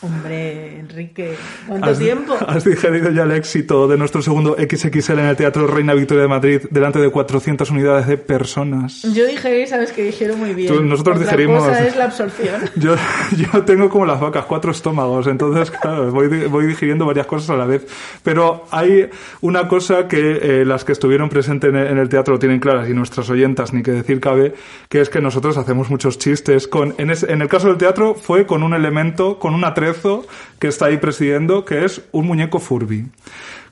Hombre, Enrique, ¿cuánto ¿Has, tiempo? has digerido ya el éxito de nuestro segundo XXL en el Teatro Reina Victoria de Madrid delante de 400 unidades de personas? Yo dije, sabes que dijeron muy bien. Tú- nosotros Otra digerimos- cosa es la absorción. Yo, yo tengo como las vacas, cuatro estómagos, entonces, claro, voy, voy digiriendo varias cosas a la vez. Pero hay una cosa que eh, las que estuvieron presentes en el, en el teatro lo tienen claras y nuestras oyentas, ni que decir cabe, que es que nosotros hacemos muchos chistes con, en, es- en el caso del teatro fue con un elemento, con un que está ahí presidiendo, que es un muñeco Furby.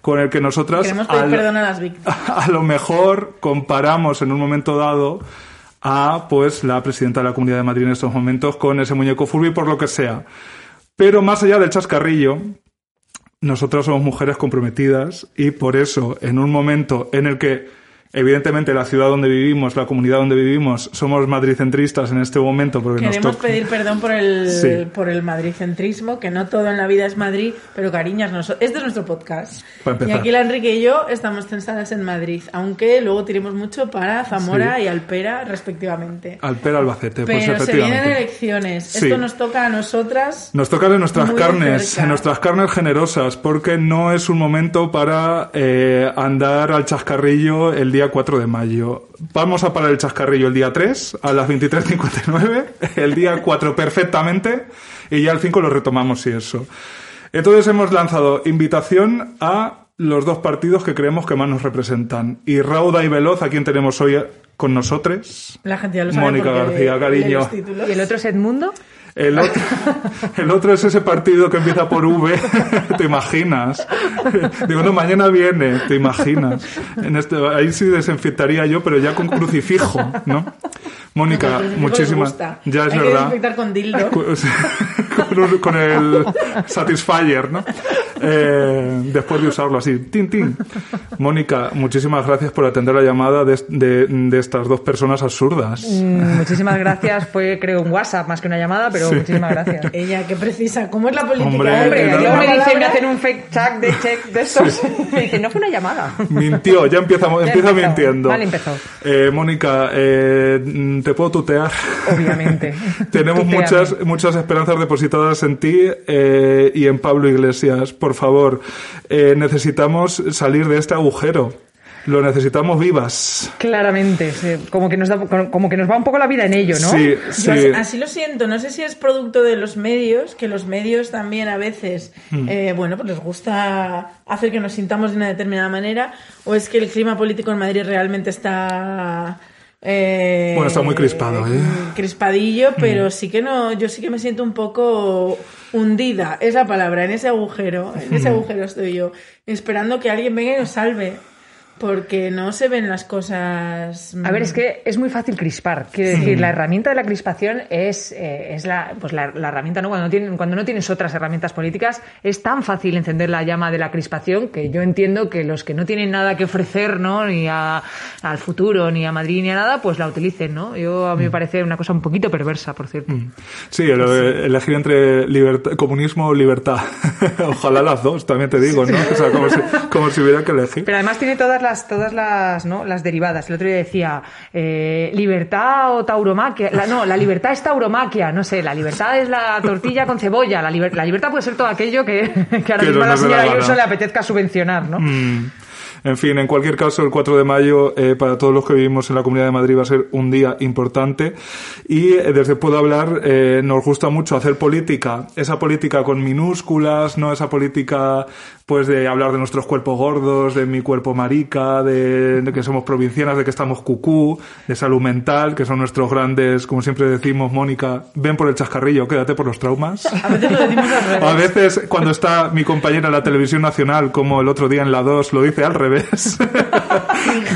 Con el que nosotras al- perdón a las víctimas. a lo mejor comparamos en un momento dado a pues la presidenta de la Comunidad de Madrid en estos momentos con ese muñeco Furby por lo que sea. Pero más allá del chascarrillo, nosotras somos mujeres comprometidas y por eso en un momento en el que evidentemente la ciudad donde vivimos, la comunidad donde vivimos, somos madricentristas en este momento porque nos Queremos toca- pedir perdón por el, Sí. por el madricentrismo, que no todo en la vida es Madrid, pero cariñas, noso- este es nuestro podcast. Y aquí la Enrique y yo estamos censadas en Madrid, aunque luego tiremos mucho para Zamora Sí. y Alpera, respectivamente. Alpera Albacete, pues Pero se vienen efectivamente. elecciones. Sí. Esto nos toca a nosotras. Nos tocan en nuestras carnes, cerca. en nuestras carnes generosas, porque no es un momento para eh, andar al chascarrillo el día 4 de mayo. Vamos a parar el chascarrillo el día 3 a las 23.59, el día 4 perfectamente, y ya el 5 lo retomamos y eso. Entonces hemos lanzado invitación a los dos partidos que creemos que más nos representan. Y Rauda y Veloz, a quien tenemos hoy con nosotros. La gente ya lo sabe Mónica García, cariño. ¿Y el otro es Edmundo? El otro, el otro es ese partido que empieza por V, ¿te imaginas? Digo, no, mañana viene, ¿te imaginas? En este, ahí sí desinfectaría yo, pero ya con crucifijo, ¿no? Mónica, muchísimas. Ya es Hay que verdad. desinfectar con dildo. Con, el Satisfyer, ¿no? Eh, después de usarlo así. Tin, tin. Mónica, muchísimas gracias por atender la llamada de, de- de estas dos personas absurdas. Mm, muchísimas gracias. Fue, creo, un WhatsApp más que una llamada, pero muchísimas gracias. Ella, qué precisa. ¿Cómo es la política? Hombre? Hombre, me dice, me hacen un fake check de check de. Me dice, no fue una llamada. Mintió, ya empieza, Ya empieza empezó. mintiendo. Vale, empezó. Eh, Mónica, eh, ¿te puedo tutear? Obviamente. Tenemos Tuteame. muchas, muchas esperanzas depositadas en ti eh, y en Pablo Iglesias. Por favor, eh, necesitamos salir de este agujero. Lo necesitamos vivas. Claramente. sí. Como, que nos da, como que nos va un poco la vida en ello, ¿no? Sí, Yo sí. así, así lo siento, no sé si es producto de los medios, que los medios también a veces, Hmm. eh, bueno, pues les gusta hacer que nos sintamos de una determinada manera, o es que el clima político en Madrid realmente está... eh, Bueno, está muy crispado, ¿eh? Crispadillo, pero sí que no, yo sí que me siento un poco hundida, es la palabra, en ese agujero, en ese agujero estoy yo, esperando que alguien venga y nos salve. Porque no se ven las cosas. A ver, es que es muy fácil crispar. Quiero decir, la herramienta de la crispación es, eh, es la, pues la, la herramienta, ¿no? Cuando, no tienen, cuando no tienes otras herramientas políticas, es tan fácil encender la llama de la crispación que yo entiendo que los que no tienen nada que ofrecer, ¿no? Ni a- al futuro, ni a Madrid, ni a nada, pues la utilicen, ¿no? Yo, a mí me parece una cosa un poquito perversa, por cierto. Sí, el- elegir entre libertad- comunismo o libertad. Ojalá las dos, también te digo, ¿no? O sea, como si, como si hubiera que elegir. Pero además tiene todas las, todas las, ¿no? las derivadas. El otro día decía, eh, libertad o tauromaquia. La- no, la libertad es tauromaquia. No sé, la libertad es la tortilla con cebolla. La, liber- la libertad puede ser todo aquello que, que ahora mismo a la señora. Ayuso le apetezca subvencionar, ¿no? Mm. En fin, en cualquier caso, el 4 de mayo eh, para todos los que vivimos en la Comunidad de Madrid va a ser un día importante y eh, desde Puedo Hablar eh, nos gusta mucho hacer política, esa política con minúsculas, no esa política pues de hablar de nuestros cuerpos gordos, de mi cuerpo marica, de, de que somos provincianas, de que estamos cucú, de salud mental, que son nuestros grandes, como siempre decimos, Mónica, ven por el chascarrillo, quédate por los traumas. A veces lo decimos al revés. A veces cuando está mi compañera en la televisión nacional, como el otro día en la 2, lo dice al revés.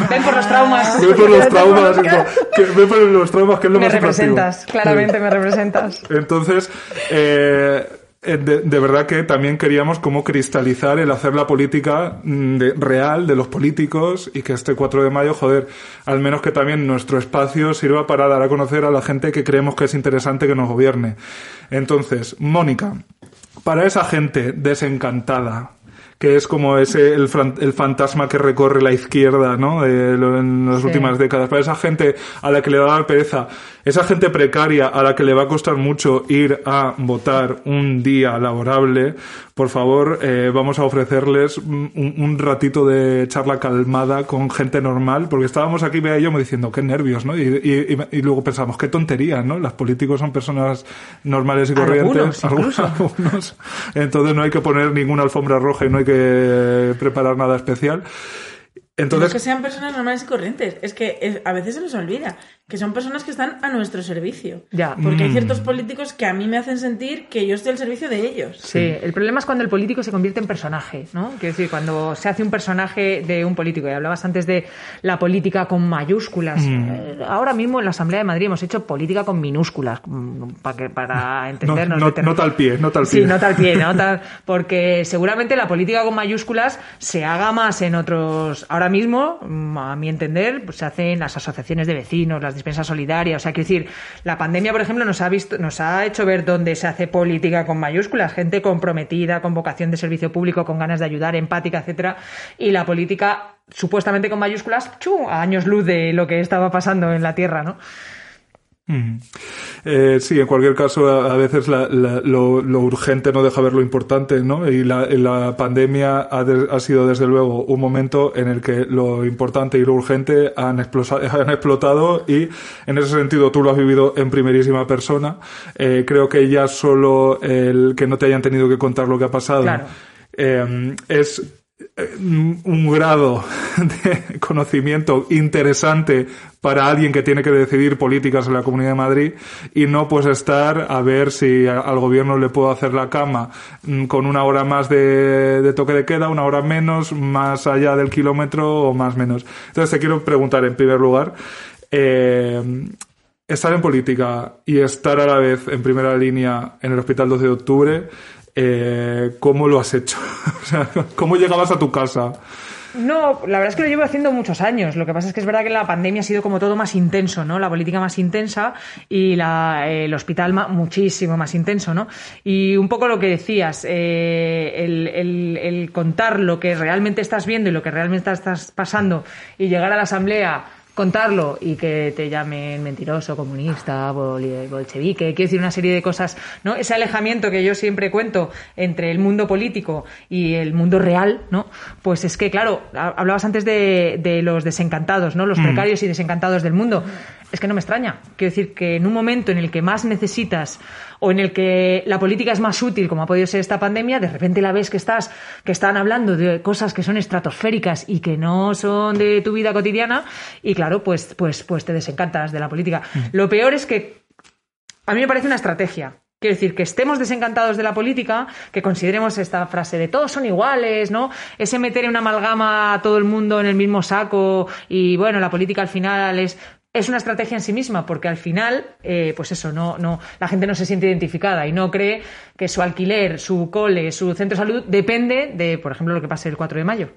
Ven por los traumas. Ve por los traumas, que, ve por los traumas que es lo Me más atractivo. representas, claramente me representas. Entonces, eh, de, de verdad que también queríamos como cristalizar el hacer la política mm, real de los políticos y que este 4 de mayo, joder, al menos que también nuestro espacio sirva para dar a conocer a la gente que creemos que es interesante que nos gobierne. Entonces, Mónica, para esa gente desencantada, que es como ese el, el fantasma que recorre la izquierda, ¿no? En las Sí. últimas décadas. Para esa gente a la que le va a dar pereza, esa gente precaria a la que le va a costar mucho ir a votar un día laborable, por favor, eh, vamos a ofrecerles un, un ratito de charla calmada con gente normal, porque estábamos aquí, Bea y yo, como diciendo, qué nervios, ¿no? Y, y- y- luego pensamos, qué tontería, ¿no? Los políticos son personas normales y corrientes. Algunos, algunos. Entonces no hay que poner ninguna alfombra roja y no hay que preparar nada especial. No Entonces, es que sean personas normales y corrientes, es que es- a veces se nos olvida que son personas que están a nuestro servicio. Ya. Porque Mm. hay ciertos políticos que a mí me hacen sentir que yo estoy al servicio de ellos. Sí, el problema es cuando el político se convierte en personaje, ¿no? Quiero decir, cuando se hace un personaje de un político, y hablabas antes de la política con mayúsculas. Eh, Ahora mismo en la Asamblea de Madrid hemos hecho política con minúsculas, mm, para, que, para no, entendernos. no, no tal pie, no tal pie. Sí, no tal pie, no tal- porque seguramente la política con mayúsculas se haga más en otros. Ahora mismo, mm, a mi entender, pues se hacen las asociaciones de vecinos, las dispensas solidarias. O sea, quiero decir, la pandemia, por ejemplo, nos ha visto, nos ha hecho ver dónde se hace política con mayúsculas, gente comprometida, con vocación de servicio público, con ganas de ayudar, empática, etcétera, y la política supuestamente con mayúsculas, ¡chu! a años luz de lo que estaba pasando en la tierra, ¿no? Mm. Eh, sí, en cualquier caso, a, a veces la- la- lo, lo urgente no deja ver lo importante, ¿no? Y la, pandemia ha, de- ha sido, desde luego, un momento en el que lo importante y lo urgente han, explotado y, en ese sentido, tú lo has vivido en primerísima persona. Eh, creo que ya solo el que no te hayan tenido que contar lo que ha pasado Claro. eh, es un grado de conocimiento interesante para alguien que tiene que decidir políticas en la Comunidad de Madrid y no pues estar a ver si al gobierno le puedo hacer la cama mm, con una hora más de, de toque de queda, una hora menos, más allá del kilómetro o más menos. Entonces te quiero preguntar en primer lugar, eh, estar en política y estar a la vez en primera línea en el Hospital 12 de Octubre, eh, ¿cómo lo has hecho? ¿cómo llegabas a tu casa? No, la verdad es que lo llevo haciendo muchos años. Lo que pasa es que es verdad que la pandemia ha sido como todo más intenso, ¿no? La política más intensa y eh, el hospital muchísimo más intenso, ¿no? Y un poco lo que decías, eh, el- el contar lo que realmente estás viendo y lo que realmente estás pasando y llegar a la asamblea contarlo y que te llamen mentiroso, comunista, bol- bolchevique, quiero decir una serie de cosas, ¿no? Ese alejamiento que yo siempre cuento entre el mundo político y el mundo real, ¿no? Pues es que, claro, ha- hablabas antes de, de los desencantados, ¿no? Los precarios y desencantados del mundo. Es que no me extraña. Quiero decir que en un momento en el que más necesitas o en el que la política es más útil, como ha podido ser esta pandemia, de repente la ves que estás, que están hablando de cosas que son estratosféricas y que no son de tu vida cotidiana, y claro, pues, pues, pues te desencantas de la política. Lo peor es que a mí me parece una estrategia. Quiero decir, que estemos desencantados de la política, que consideremos esta frase de todos son iguales, ¿no? Ese meter en una amalgama a todo el mundo en el mismo saco y bueno, la política al final es es una estrategia en sí misma, porque al final, eh, pues eso, no, no, la gente no se siente identificada y no cree que su alquiler, su cole, su centro de salud depende de, por ejemplo, lo que pase el 4 de mayo.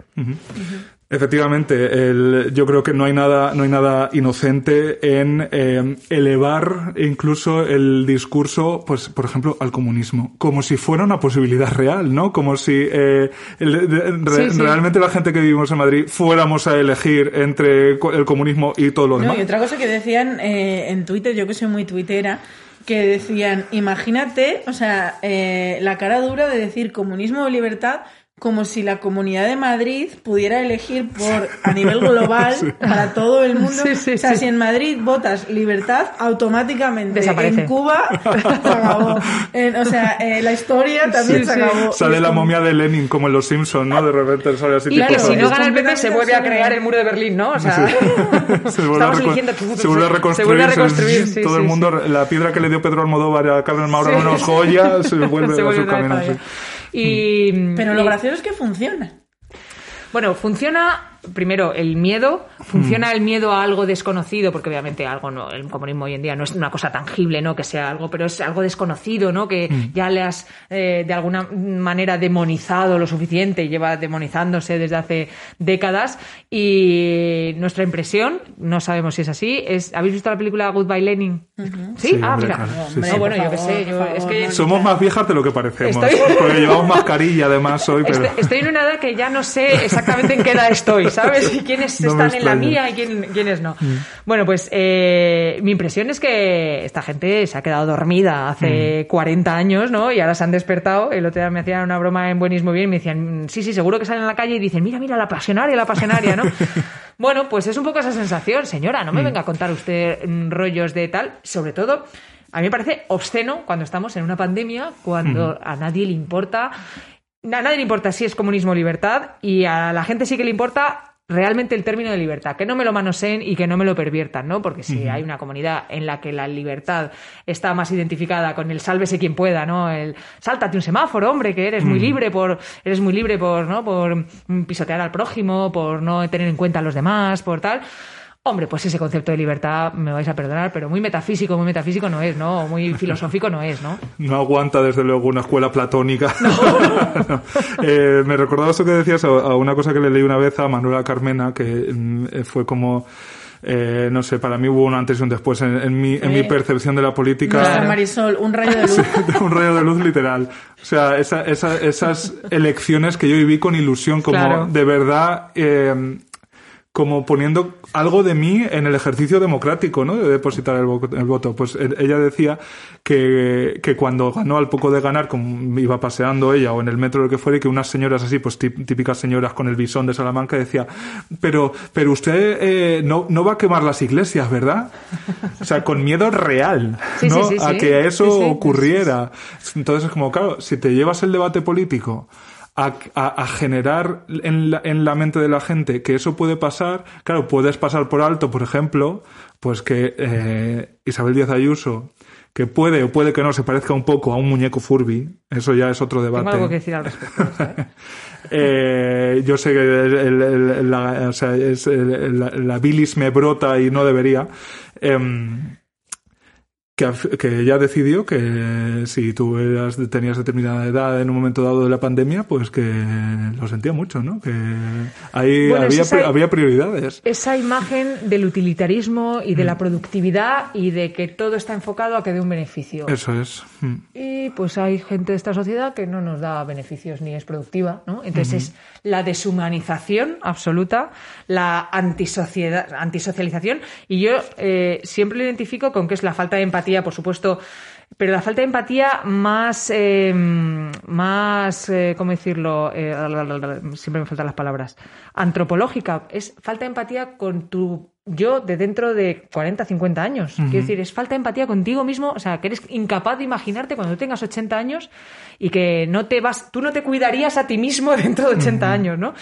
Efectivamente, el- yo creo que no hay nada, no hay nada inocente en eh, elevar incluso el discurso, pues, por ejemplo, al comunismo, como si fuera una posibilidad real, ¿no? Como si eh, el- re- Sí, sí. realmente la gente que vivimos en Madrid fuéramos a elegir entre el comunismo y todo lo No, demás. y otra cosa que decían eh, en Twitter, yo que soy muy tuitera, que decían, imagínate, o sea, eh, la cara dura de decir comunismo o libertad como si la Comunidad de Madrid pudiera elegir por a nivel global para todo el mundo. Sí, sí, o sea, sí. si en Madrid votas libertad, automáticamente Desaparece. en Cuba se acabó. En- o sea, eh, la historia también Sí, se sí. acabó. Sale la como- momia de Lenin, como en Los Simpsons, ¿no? De repente sale así Y que si no gana el PP se vuelve a crear el muro de Berlín, ¿no? O sea, se vuelve, a estamos eligiendo- se vuelve a reconstruir, se vuelve a reconstruir, sí, todo sí, el mundo, la piedra que le dio Pedro Almodóvar a Carmen Maura en unos joyas, se vuelve Se a vuelve su otra vez Y, Pero lo y- gracioso es que funciona. Bueno, funciona primero, el miedo. Funciona el miedo a algo desconocido, porque obviamente algo no, el comunismo hoy en día no es una cosa tangible, ¿no? Que sea algo, pero es algo desconocido, ¿no? Que ya le has eh, de alguna manera demonizado lo suficiente, lleva demonizándose desde hace décadas. Y nuestra impresión, no sabemos si es así, es. ¿Habéis visto la película Goodbye Lenin? ¿Sí? Sí, ah, hombre, mira. claro. Sí, Hombre, sí. No, bueno, yo qué sé. yo- es que no. Somos más viejas de lo que parecemos. Estoy- Porque llevamos mascarilla además hoy, pero... Estoy, estoy en una edad que ya no sé exactamente en qué edad estoy, ¿sabes? Y quiénes No están en la. Mm. mía y quién- quiénes no. Bueno, pues eh, mi impresión es que esta gente se ha quedado dormida Mm. hace 40 años, ¿no? Y ahora se han despertado. El otro día me hacían una broma en Buenismo Bien y me decían, sí, sí, seguro que salen a la calle y dicen, mira, mira, la pasionaria, la pasionaria, ¿no? bueno, pues es un poco esa sensación, señora, no me Mm. venga a contar usted mm, rollos de tal, sobre todo... A mí me parece obsceno cuando estamos en una pandemia, cuando a nadie le importa a nadie le importa si es comunismo o libertad y a la gente sí que le importa realmente el término de libertad, que no me lo manoseen y que no me lo perviertan, ¿no? Porque si hay una comunidad en la que la libertad está más identificada con el sálvese quien pueda, ¿no? El sáltate un semáforo, hombre, que eres muy libre por eres muy libre por, ¿no? por mm, pisotear al prójimo, por no tener en cuenta a los demás, por tal. Hombre, pues ese concepto de libertad, me vais a perdonar, pero muy metafísico, muy metafísico no es, ¿no? Muy filosófico no es, ¿no? No aguanta, desde luego, una escuela platónica. No. Eh, me recordaba esto que decías a, una cosa que le leí una vez a Manuela Carmena, que mm, eh, fue como, eh, no sé, para mí hubo un antes y un después en, en mi, en mi percepción de la política. Nuestra Marisol, un rayo de luz. un rayo de luz literal. O sea, esa- esa- esas elecciones que yo viví con ilusión, como Claro. de verdad, eh, como poniendo algo de mí en el ejercicio democrático, ¿no? De depositar el, vo- el voto. Pues e- ella decía que, que cuando ganó al poco de ganar, como iba paseando ella o en el metro lo que fuera, y que unas señoras así, pues tí- típicas señoras con el bisón de Salamanca, decía, pero, pero usted eh, no, no va a quemar las iglesias, ¿verdad? O sea, con miedo real, Sí, ¿no? sí, sí, a que eso ocurriera. Entonces es como, claro, si te llevas el debate político a, a- a generar en la, en la mente de la gente que eso puede pasar, claro, puedes pasar por alto, por ejemplo, pues que eh, Isabel Díaz Ayuso, que puede o puede que no se parezca un poco a un muñeco Furby, eso ya es otro debate. Tengo algo que decir al respecto. Eh, yo sé que el- el- el- la, o sea, es el- la, la bilis me brota y no debería. Que, que ella decidió que si tú eras, tenías determinada edad en un momento dado de la pandemia, pues que lo sentía mucho, ¿no? Que ahí Bueno, había, esa- había prioridades. Esa imagen del utilitarismo y Mm. de la productividad y de que todo está enfocado a que dé un beneficio. Eso es. Mm. Y pues hay gente de esta sociedad que no nos da beneficios ni es productiva, ¿no? Entonces es la deshumanización absoluta, la antisociedad, antisocialización, y yo eh, siempre lo identifico con que es la falta de empatía, por supuesto, pero la falta de empatía más, eh, más, eh, ¿cómo decirlo? Eh, siempre me faltan las palabras. Antropológica. Es falta de empatía con tu yo de dentro de 40, 50 años. Quiero decir, es falta de empatía contigo mismo, o sea, que eres incapaz de imaginarte cuando tengas 80 años y que no te vas, tú no te cuidarías a ti mismo dentro de 80 años, ¿no?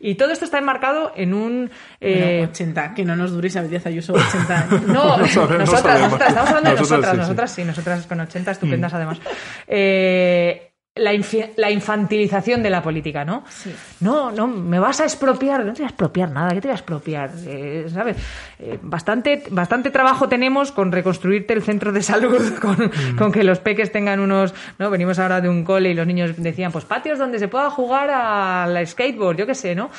Y todo esto está enmarcado en un... eh, Bueno, 80, que no nos dure Isabel Díaz Ayuso 80 años. no, No sabe- no nosotras, sabemos. nosotras, estamos hablando de Nosotras nosotras, sí, sí. nosotras sí, nosotras con 80 estupendas además. Eh, la, la infantilización de la política, ¿no? No, no, me vas a expropiar, no te voy a expropiar nada, ¿qué te voy a expropiar? Eh, ¿Sabes? Eh, bastante, bastante trabajo tenemos con reconstruirte el centro de salud, con, con que los peques tengan unos, ¿no? Venimos ahora de un cole y los niños decían, pues patios donde se pueda jugar al skateboard, yo qué sé, ¿no?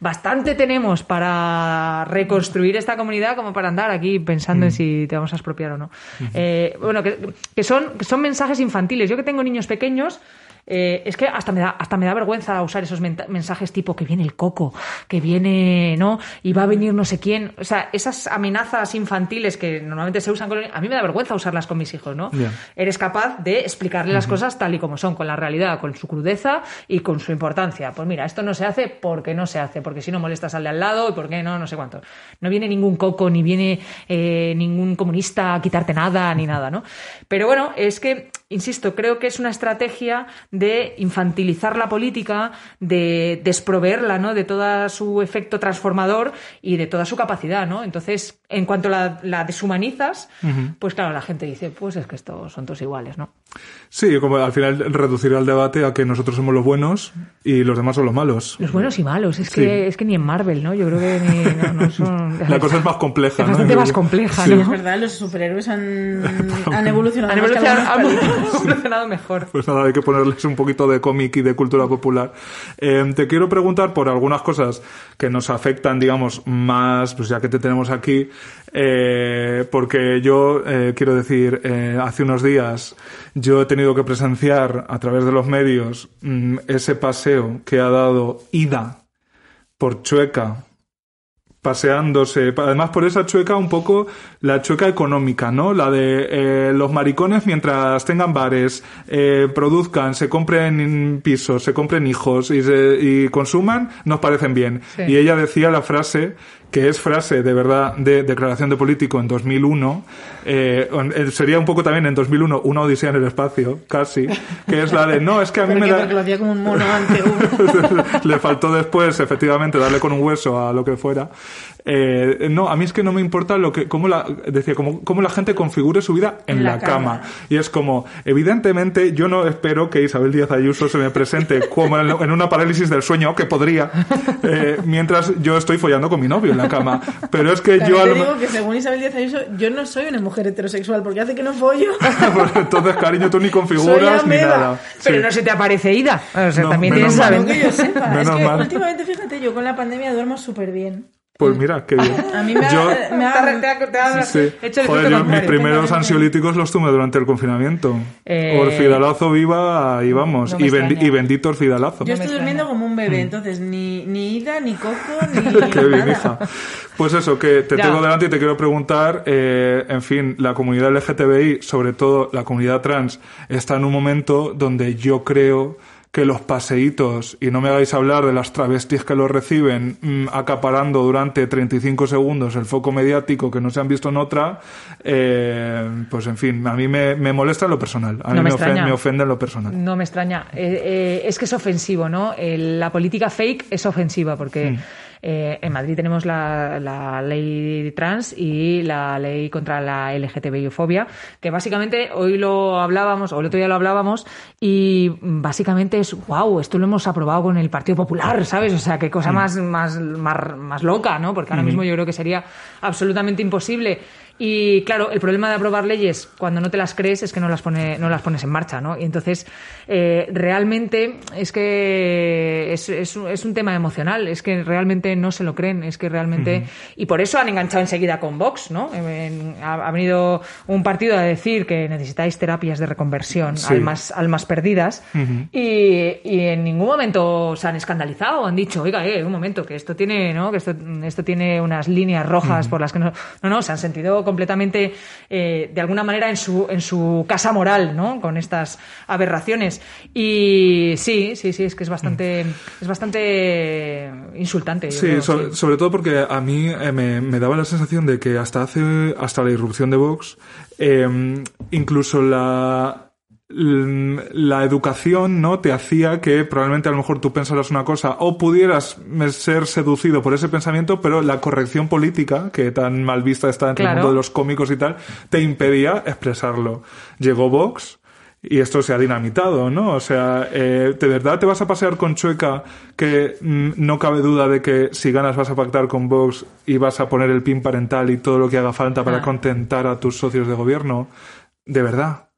Bastante tenemos para reconstruir esta comunidad como para andar aquí pensando en si te vamos a expropiar o no. Eh, bueno, que, que son, que son mensajes infantiles. Yo que tengo niños pequeños, eh, es que hasta me da hasta me da vergüenza usar esos mensajes tipo que viene el coco, que viene, ¿no? Y va a venir no sé quién. O sea, esas amenazas infantiles que normalmente se usan con a mí me da vergüenza usarlas con mis hijos, ¿no? Eres capaz de explicarle las cosas tal y como son, con la realidad, con su crudeza y con su importancia. Pues mira, esto no se hace porque no se hace, porque si no molestas al de al lado y porque no, no sé cuánto. No viene ningún coco, ni viene eh, ningún comunista a quitarte nada, ni nada, ¿no? Pero bueno, es que, insisto, creo que es una estrategia de infantilizar la política, de desproveerla, ¿no? De todo su efecto transformador y de toda su capacidad, ¿no? Entonces, en cuanto la, la deshumanizas, pues claro, la gente dice, pues es que estos son todos iguales, ¿no? Sí, como al final reducir el debate a que nosotros somos los buenos y los demás son los malos. Los buenos y malos, es que, es que ni en Marvel, ¿no? Yo creo que ni, no, son... La cosa es más compleja, Es bastante más compleja, Sí, ¿no? es verdad, los superhéroes han, han evolucionado, mejor. Pues nada, hay que ponerles un poquito de cómic y de cultura popular. Eh, te quiero preguntar por algunas cosas que nos afectan, digamos, más, pues ya que te tenemos aquí, eh, porque yo eh, quiero decir, eh, hace unos días yo he tenido que presenciar a través de los medios mm, ese paseo que ha dado Ida por Chueca paseándose, además por esa chueca un poco la chueca económica, ¿no? La de eh, los maricones mientras tengan bares, eh, produzcan, se compren pisos, se compren hijos y, se- y consuman, nos parecen bien. Sí. Y ella decía la frase que es frase de verdad de declaración de político en 2001, eh, eh, sería un poco también en 2001 una odisea en el espacio, casi, que es la de, no, es que a mí ¿Por me qué? da... Porque lo hacía como un mono antiguo. Le faltó después, efectivamente, darle con un hueso a lo que fuera. Eh, no, a mí es que no me importa lo que, cómo la, decía, cómo, cómo la gente configure su vida en, En la, la cama. cama. Y es como, evidentemente, yo no espero que Isabel Díaz Ayuso se me presente como en, en una parálisis del sueño, que podría, eh, mientras yo estoy follando con mi novio en la cama. Pero es que También yo te digo que según Isabel Díaz Ayuso, yo no soy una mujer heterosexual porque hace que no follo. Pues entonces, cariño, tú ni configuras ni nada. Pero Sí. no se te aparece Ida. O sea, No, también tienes que yo sepa. Menos es que mal. últimamente, fíjate, yo con la pandemia duermo súper bien. Pues mira, qué bien. A mí me ha, Yo- Sí. hecho el Joder, yo mis primeros ansiolíticos los tomé durante el confinamiento. Eh, Orfidalazo viva y vamos. no y, bendito orfidalazo. yo estoy durmiendo como un Mm. bebé, entonces ni, ni ida, ni coco, ni Qué bien, nada. hija. Pues eso, que te Ya. tengo delante y te quiero preguntar, eh, en fin, la comunidad LGTBI, sobre todo la comunidad trans, está en un momento donde yo creo que los paseitos, y no me hagáis hablar de las travestis que los reciben mm, acaparando durante 35 segundos el foco mediático que no se han visto en otra, eh, pues en fin, a mí me, me molesta en lo personal. A mí No me me, ofen- extraña. me ofende en lo personal. No me extraña. Eh, eh, es que es ofensivo, ¿no? El- la política fake es ofensiva porque eh, en Madrid tenemos la, la ley trans y la ley contra la LGTBI-fobia, que básicamente hoy lo hablábamos, o el otro día lo hablábamos, y básicamente es, wow, esto lo hemos aprobado con el Partido Popular, ¿sabes? O sea, qué cosa más, más, más, más loca, ¿no? Porque ahora mismo yo creo que sería absolutamente imposible. Y claro, el problema de aprobar leyes cuando no te las crees es que no las, pone, no las pones en marcha, ¿no? Y entonces, eh, realmente es que es, es, un- es un tema emocional, es que realmente no se lo creen, es que realmente... Y por eso han enganchado enseguida con Vox, ¿no? En- ha, ha venido un partido a decir que necesitáis terapias de reconversión, Sí. almas, almas perdidas, y, y en ningún momento se han escandalizado, han dicho, oiga, eh, un momento, que esto tiene, ¿no? Que esto, esto tiene unas líneas rojas por las que no... No, no, se han sentido completamente, eh, de alguna manera, en su, en su casa moral, ¿no? Con estas aberraciones. Y sí, sí, sí, es que es bastante, es bastante insultante. Sí, creo, sobre, sí. sobre todo porque a mí eh, me, me daba la sensación de que hasta hace hasta la irrupción de Vox, eh, incluso la la educación no te hacía que probablemente a lo mejor tú pensaras una cosa o pudieras ser seducido por ese pensamiento pero la corrección política que tan mal vista está entre el mundo de los cómicos y tal te impedía expresarlo llegó Vox y esto se ha dinamitado, ¿no? O sea, eh, ¿de verdad te vas a pasear con Chueca que mm, no cabe duda de que si ganas vas a pactar con Vox y vas a poner el pin parental y todo lo que haga falta para Ah. contentar a tus socios de gobierno? ¿De verdad?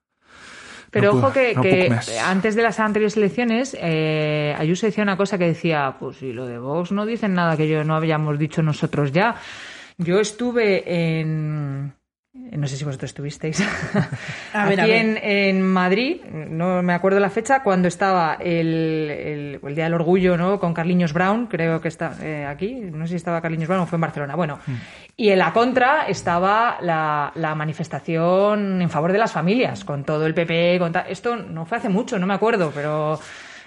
Pero No ojo que, no que antes de las anteriores elecciones, eh, Ayuso decía una cosa que decía, pues si lo de Vox no dicen nada que yo no habíamos dicho nosotros ya. Yo estuve en... No sé si vosotros estuvisteis. A ver, Aquí a ver. En, en Madrid, no me acuerdo la fecha, cuando estaba el, el- el Día del Orgullo, ¿no? Con Carliños Brown, creo que está eh, aquí, no sé si estaba Carliños Brown o fue en Barcelona. Bueno, y en la contra estaba la, la manifestación en favor de las familias, con todo el PP. Con ta- Esto no fue hace mucho, no me acuerdo, pero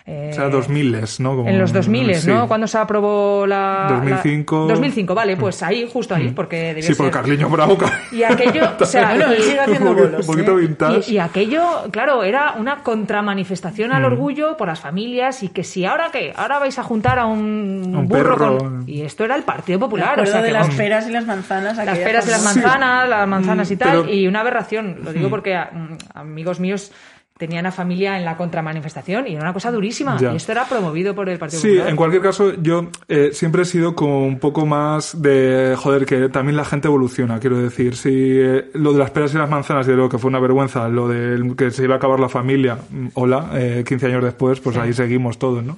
eh, O sea, 2000, ¿no? Como- en los 2000, sí. ¿no? Cuando se aprobó la... 2005. la- 2005, vale, pues ahí, justo ahí, porque debió Sí, por ser... Carliño Bravo. Y aquello, o sea, Bueno, él y- sigue haciendo un poquito- bolos, un poquito ¿eh? vintage. y, y aquello, claro, era una contramanifestación Mm. al orgullo por las familias y que si ahora qué, ahora vais a juntar a un, Un burro perro. con... Y esto era el Partido Popular, o sea, de que las vamos, peras y las manzanas. las peras y las manzanas, las manzanas y Mm, tal, pero- y una aberración, lo digo porque mm, amigos míos tenían a familia en la contramanifestación y era una cosa durísima. Ya. Y esto era promovido por el Partido Sí, Popular. en cualquier caso, yo eh, siempre he sido como un poco más de, joder, que también la gente evoluciona, quiero decir. Si eh, lo de las peras y las manzanas, y de lo que fue una vergüenza, lo de que se iba a acabar la familia, mm, hola, eh, 15 años después, pues ahí seguimos todos, ¿no?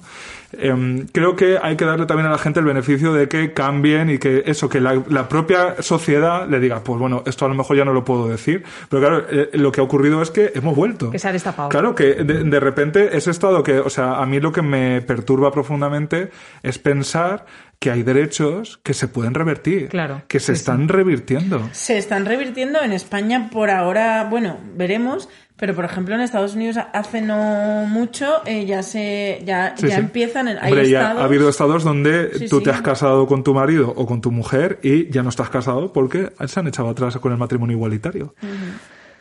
Em, creo que hay que darle también a la gente el beneficio de que cambien y que eso, que la, la propia sociedad le diga, pues bueno, esto a lo mejor ya no lo puedo decir. Pero claro, eh, lo que ha ocurrido es que hemos vuelto. Que se ha destapado. Claro, que de, de repente ese estado que, o sea, a mí lo que me perturba profundamente es pensar que hay derechos que se pueden revertir, Claro, que se sí, están revirtiendo. Se están revirtiendo en España por ahora, bueno, veremos, pero por ejemplo en Estados Unidos hace no mucho eh, ya se ya, Sí, ya sí. empiezan en hay Hombre, ya estados ha habido estados donde Sí, tú sí. te has casado con tu marido o con tu mujer y ya no estás casado porque se han echado atrás con el matrimonio igualitario.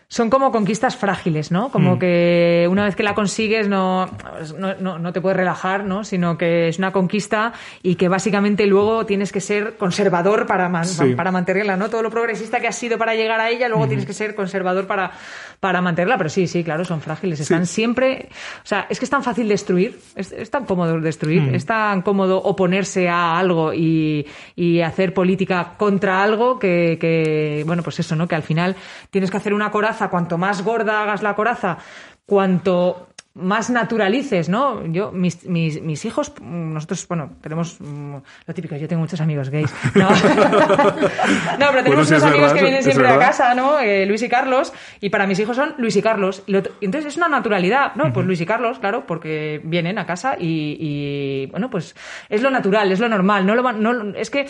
son como conquistas frágiles, ¿no? Como Mm. que una vez que la consigues no, no, no- no te puedes relajar, ¿no? Sino que es una conquista y que básicamente luego tienes que ser conservador para, man- Sí. para mantenerla, ¿no? Todo lo progresista que has sido para llegar a ella, luego tienes que ser conservador para, para mantenerla. Pero sí, sí, claro, son frágiles. Están siempre... O sea, es que es tan fácil destruir, es, es tan cómodo destruir, es tan cómodo oponerse a algo y, y hacer política contra algo que, que, bueno, pues eso, ¿no? Que al final tienes que hacer una coraza, cuanto más gorda hagas la coraza, cuanto más naturalices, ¿no? Yo, mis, mis, mis hijos, nosotros, bueno, tenemos mm, lo típico, yo tengo muchos amigos gays. No, no pero tenemos unos amigos verdad, que vienen siempre a casa, ¿no? Eh, Luis y Carlos, y para mis hijos son Luis y Carlos. Entonces es una naturalidad, ¿no? Pues Luis y Carlos, claro, porque vienen a casa y, y, bueno, pues es lo natural, es lo normal. No lo van- no, es que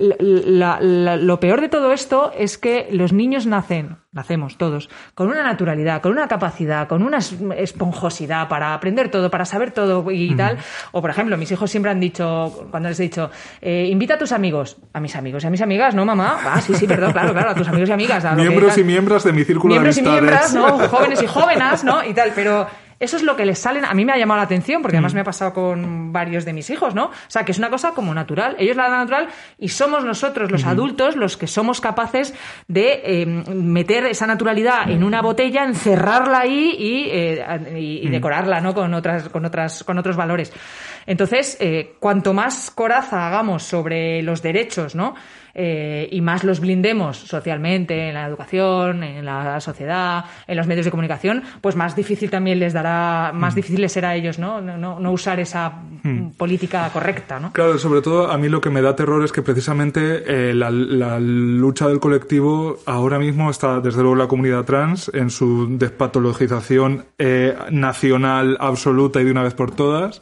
la- la- lo peor de todo esto es que los niños nacen, nacemos todos, con una naturalidad, con una capacidad, con una es- esponjosidad para aprender todo, para saber todo y tal. O, por ejemplo, mis hijos siempre han dicho, cuando les he dicho, eh, invita a tus amigos, a mis amigos y a mis amigas, ¿no, mamá? Ah, sí, sí, perdón, claro, claro, a tus amigos y amigas. a lo que Miembros y miembros de mi círculo Miembros y de amistades. miembros, ¿no? Jóvenes y jóvenes, ¿no? Y tal, pero eso es lo que les salen. A mí me ha llamado la atención, porque Mm. además me ha pasado con varios de mis hijos, ¿no? O sea, que es una cosa como natural. Ellos la dan natural y somos nosotros, los adultos, los que somos capaces de eh, meter esa naturalidad en una botella, encerrarla ahí y, eh, y- y Mm. decorarla, ¿no? Con otras, con otras, con otros valores. Entonces, eh, cuanto más coraza hagamos sobre los derechos, ¿no? Eh, y más los blindemos socialmente, en la educación, en la sociedad, en los medios de comunicación, pues más difícil también les dará, más difícil les será a ellos, ¿no? No, no, no usar esa mm, política correcta, ¿no? Claro, sobre todo a mí lo que me da terror es que precisamente eh, la, la lucha del colectivo ahora mismo está, desde luego, la comunidad trans en su despatologización eh, nacional absoluta y de una vez por todas,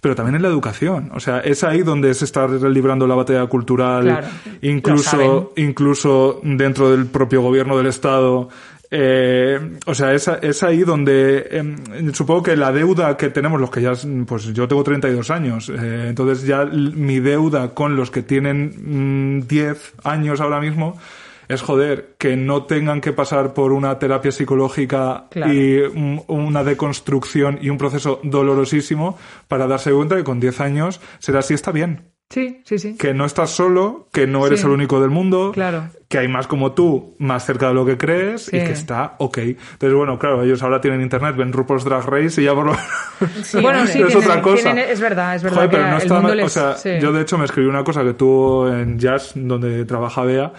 pero también en la educación. O sea, es ahí donde se está librando la batalla cultural, Claro, incluso, incluso dentro del propio gobierno del Estado. Eh, o sea, es, es ahí donde em, supongo que la deuda que tenemos los que ya, pues yo tengo 32 años, eh, entonces ya mi deuda con los que tienen mm, 10 años ahora mismo es joder, que no tengan que pasar por una terapia psicológica Claro. y un- una deconstrucción y un proceso dolorosísimo para darse cuenta que con 10 años será así, está bien. Sí, sí, sí. Que no estás solo, que no eres Sí. el único del mundo, Claro. que hay más como tú, más cerca de lo que crees Sí. y que está ok. Entonces, bueno, claro, ellos ahora tienen internet, ven RuPaul's Drag Race y ya por lo Sí, bueno, sí, es tienen- otra cosa. tienen- es verdad, es verdad Joder, pero no el está mundo mal- les- o sea, sí. yo de hecho me escribí una cosa que tuvo en Jazz, donde trabaja Bea,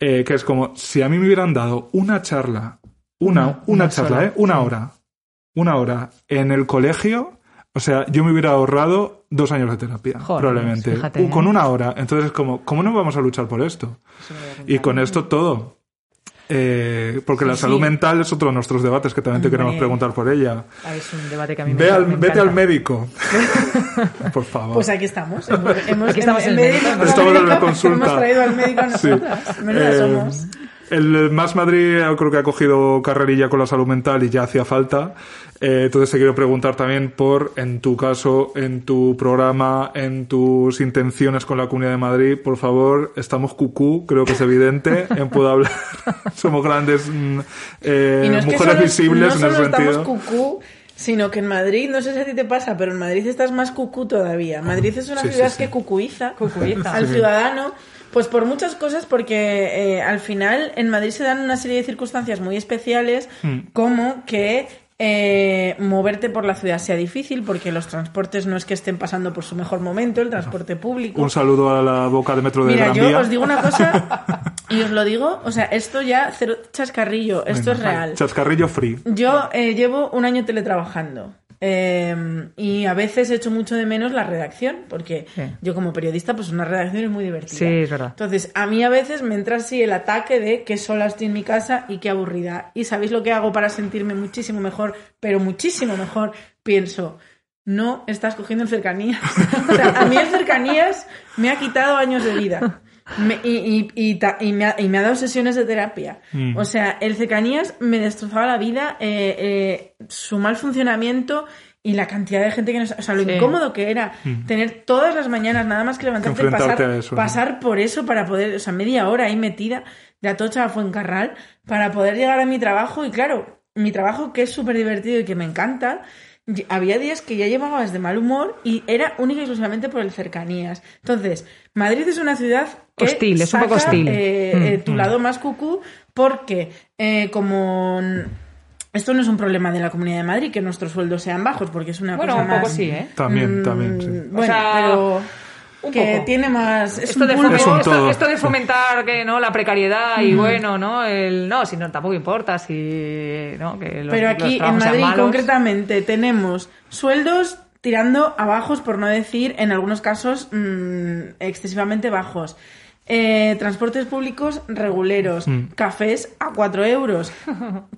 eh, que es como, si a mí me hubieran dado una charla, una, una, una charla, sola, ¿eh? Una hora, una hora en el colegio, o sea, yo me hubiera ahorrado dos años de terapia, Joder, probablemente. fíjate, Con ¿eh? una hora. Entonces, como, ¿cómo no vamos a luchar por esto? Y con esto todo. Eh, porque la Sí, salud sí. mental es otro de nuestros debates que también te queremos preguntar por ella. Ah, Es un debate que a mí me, Ve al, me vete al médico. por favor. Pues aquí estamos. Hemos, hemos- Aquí estamos en, el médico. Estamos en la consulta. Hemos traído al médico a Sí. nosotras. Menudas Eh, somos. El Más Madrid creo que ha cogido carrerilla con la salud mental y ya hacía falta. Eh, entonces te quiero preguntar también por, en tu caso, en tu programa, en tus intenciones con la Comunidad de Madrid, por favor, estamos cucú, creo que es evidente, en Puedo Hablar. Somos grandes mm, eh, Y no es mujeres solo- visibles no en solo ese estamos sentido. cucú, sino que en Madrid, no sé si a ti te pasa, pero en Madrid estás más cucú todavía. Madrid es una Sí, sí, ciudad sí. que cucuiza, Cucuiza. al ciudadano, pues por muchas cosas, porque eh, al final en Madrid se dan una serie de circunstancias muy especiales, Hmm. como que eh, moverte por la ciudad sea difícil, porque los transportes no es que estén pasando por su mejor momento, el transporte público. Un saludo a la boca de metro de Mira, Gran yo Vía. os digo una cosa y os lo digo, o sea, esto ya cero chascarrillo, esto es real. Chascarrillo free. Yo eh, llevo un año teletrabajando eh, y a veces echo mucho de menos la redacción, porque Sí. yo como periodista, pues una redacción es muy divertida. Sí, es verdad. Entonces, a mí a veces me entra así el ataque de que sola estoy en mi casa y qué aburrida. ¿Y sabéis lo que hago para sentirme muchísimo mejor, pero muchísimo mejor? Pienso, no estás cogiendo el cercanías. o sea, a mí el cercanías me ha quitado años de vida. Me- y, y- y ta- me ha, y me ha dado sesiones de terapia. Mm. O sea, el cercanías me destrozaba la vida, eh, eh, su mal funcionamiento y la cantidad de gente que nos... O sea, lo Sí. incómodo que era tener todas las mañanas nada más que levantarte y pasar, a eso, ¿no? pasar por eso para poder... O sea, media hora ahí metida de Atocha a Fuencarral para poder llegar a mi trabajo. Y claro, mi trabajo que es súper divertido y que me encanta... Había días que ya llevaba desde mal humor y era única y exclusivamente por el cercanías. Entonces, Madrid es una ciudad que Hostil, es un poco saca, hostil. eh, Mm, eh, tu lado más cucú porque eh, como esto no es un problema de la Comunidad de Madrid que nuestros sueldos sean bajos porque es una Bueno, cosa un poco más sí, ¿eh? También, mm, también, sí. bueno O sea, pero un que poco. tiene más es Esto un de, pulpo. fomen- Es un esto- de fomentar que no la precariedad y bueno no el no si no tampoco importa si no que los, pero los aquí en Madrid concretamente tenemos sueldos tirando a bajos por no decir en algunos casos mm, excesivamente bajos Eh, transportes públicos reguleros, Mm. cafés a 4 euros,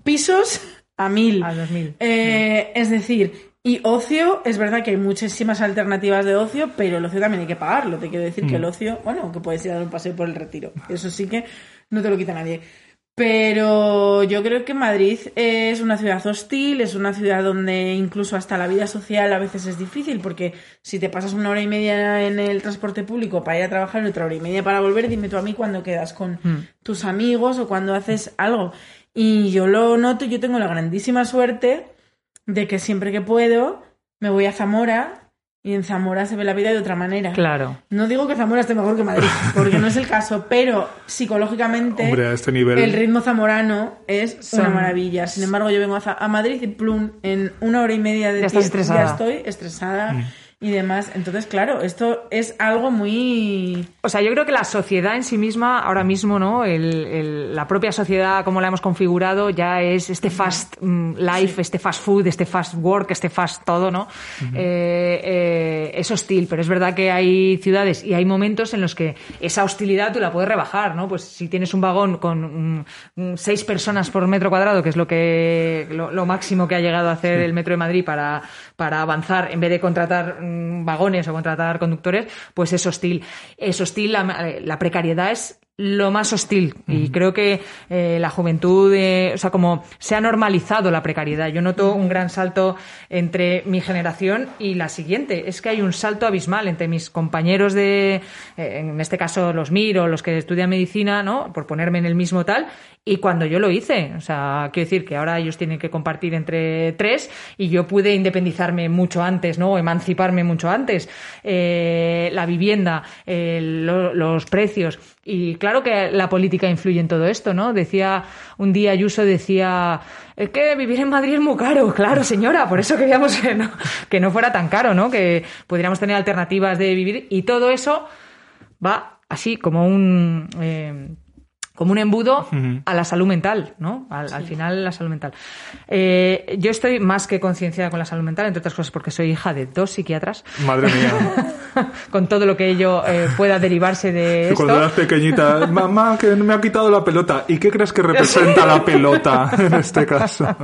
pisos a 1000. A 2000. Eh, es decir, y ocio, es verdad que hay muchísimas alternativas de ocio, pero el ocio también hay que pagarlo. Te quiero decir que el ocio, bueno, que puedes ir a dar un paseo por el retiro. Eso sí que no te lo quita nadie. Pero yo creo que Madrid es una ciudad hostil, es una ciudad donde incluso hasta la vida social a veces es difícil, porque si te pasas una hora y media en el transporte público para ir a trabajar y otra hora y media para volver, dime tú a mí cuándo quedas con tus amigos o cuando haces algo. Y yo lo noto, yo tengo la grandísima suerte de que siempre que puedo me voy a Zamora y en Zamora se ve la vida de otra manera. claro No digo que Zamora esté mejor que Madrid, porque no es el caso, pero psicológicamente Hombre, a este nivel. el ritmo zamorano es una maravilla. Sin embargo, yo vengo a, Madrid y plum, en una hora y media de Ya tiempo ya estoy estresada Mm. Y demás. Entonces, claro, esto es algo muy... O sea, yo creo que la sociedad en sí misma, ahora mismo, ¿no? El, el- la propia sociedad, como la hemos configurado, ya es este fast mm, life, este fast food, este fast work, este fast todo, ¿no? Eh, eh, es hostil, pero es verdad que hay ciudades y hay momentos en los que esa hostilidad tú la puedes rebajar, ¿no? Pues si tienes un vagón con mm, mm, seis personas por metro cuadrado, que es lo que lo, lo máximo que ha llegado a hacer el metro de Madrid para, para avanzar, en vez de contratar mm, vagones o contratar conductores, pues es hostil. Es hostil, la, la precariedad es lo más hostil y creo que eh, la juventud, eh, o sea, como se ha normalizado la precariedad. Yo noto un gran salto entre mi generación y la siguiente. Es que hay un salto abismal entre mis compañeros de, eh, en este caso los MIR o los que estudian medicina, ¿no? Por ponerme en el mismo tal, y cuando yo lo hice. O sea, quiero decir que ahora ellos tienen que compartir entre tres y yo pude independizarme mucho antes, ¿no? O emanciparme mucho antes. Eh, la vivienda, lo- los precios. Y claro que la política influye en todo esto, ¿no? Decía, un día Ayuso decía, es que vivir en Madrid es muy caro. Claro, señora, por eso queríamos que no, que no fuera tan caro, ¿no? Que pudiéramos tener alternativas de vivir. Y todo eso va así como un... eh, como un embudo a la salud mental, ¿no? Al, al final, la salud mental. Eh, yo estoy más que concienciada con la salud mental, entre otras cosas porque soy hija de dos psiquiatras, Madre mía. con todo lo que ello eh, pueda derivarse de esto. Cuando eras pequeñita, mamá, que me ha quitado la pelota. ¿Y qué crees que representa la pelota en este caso?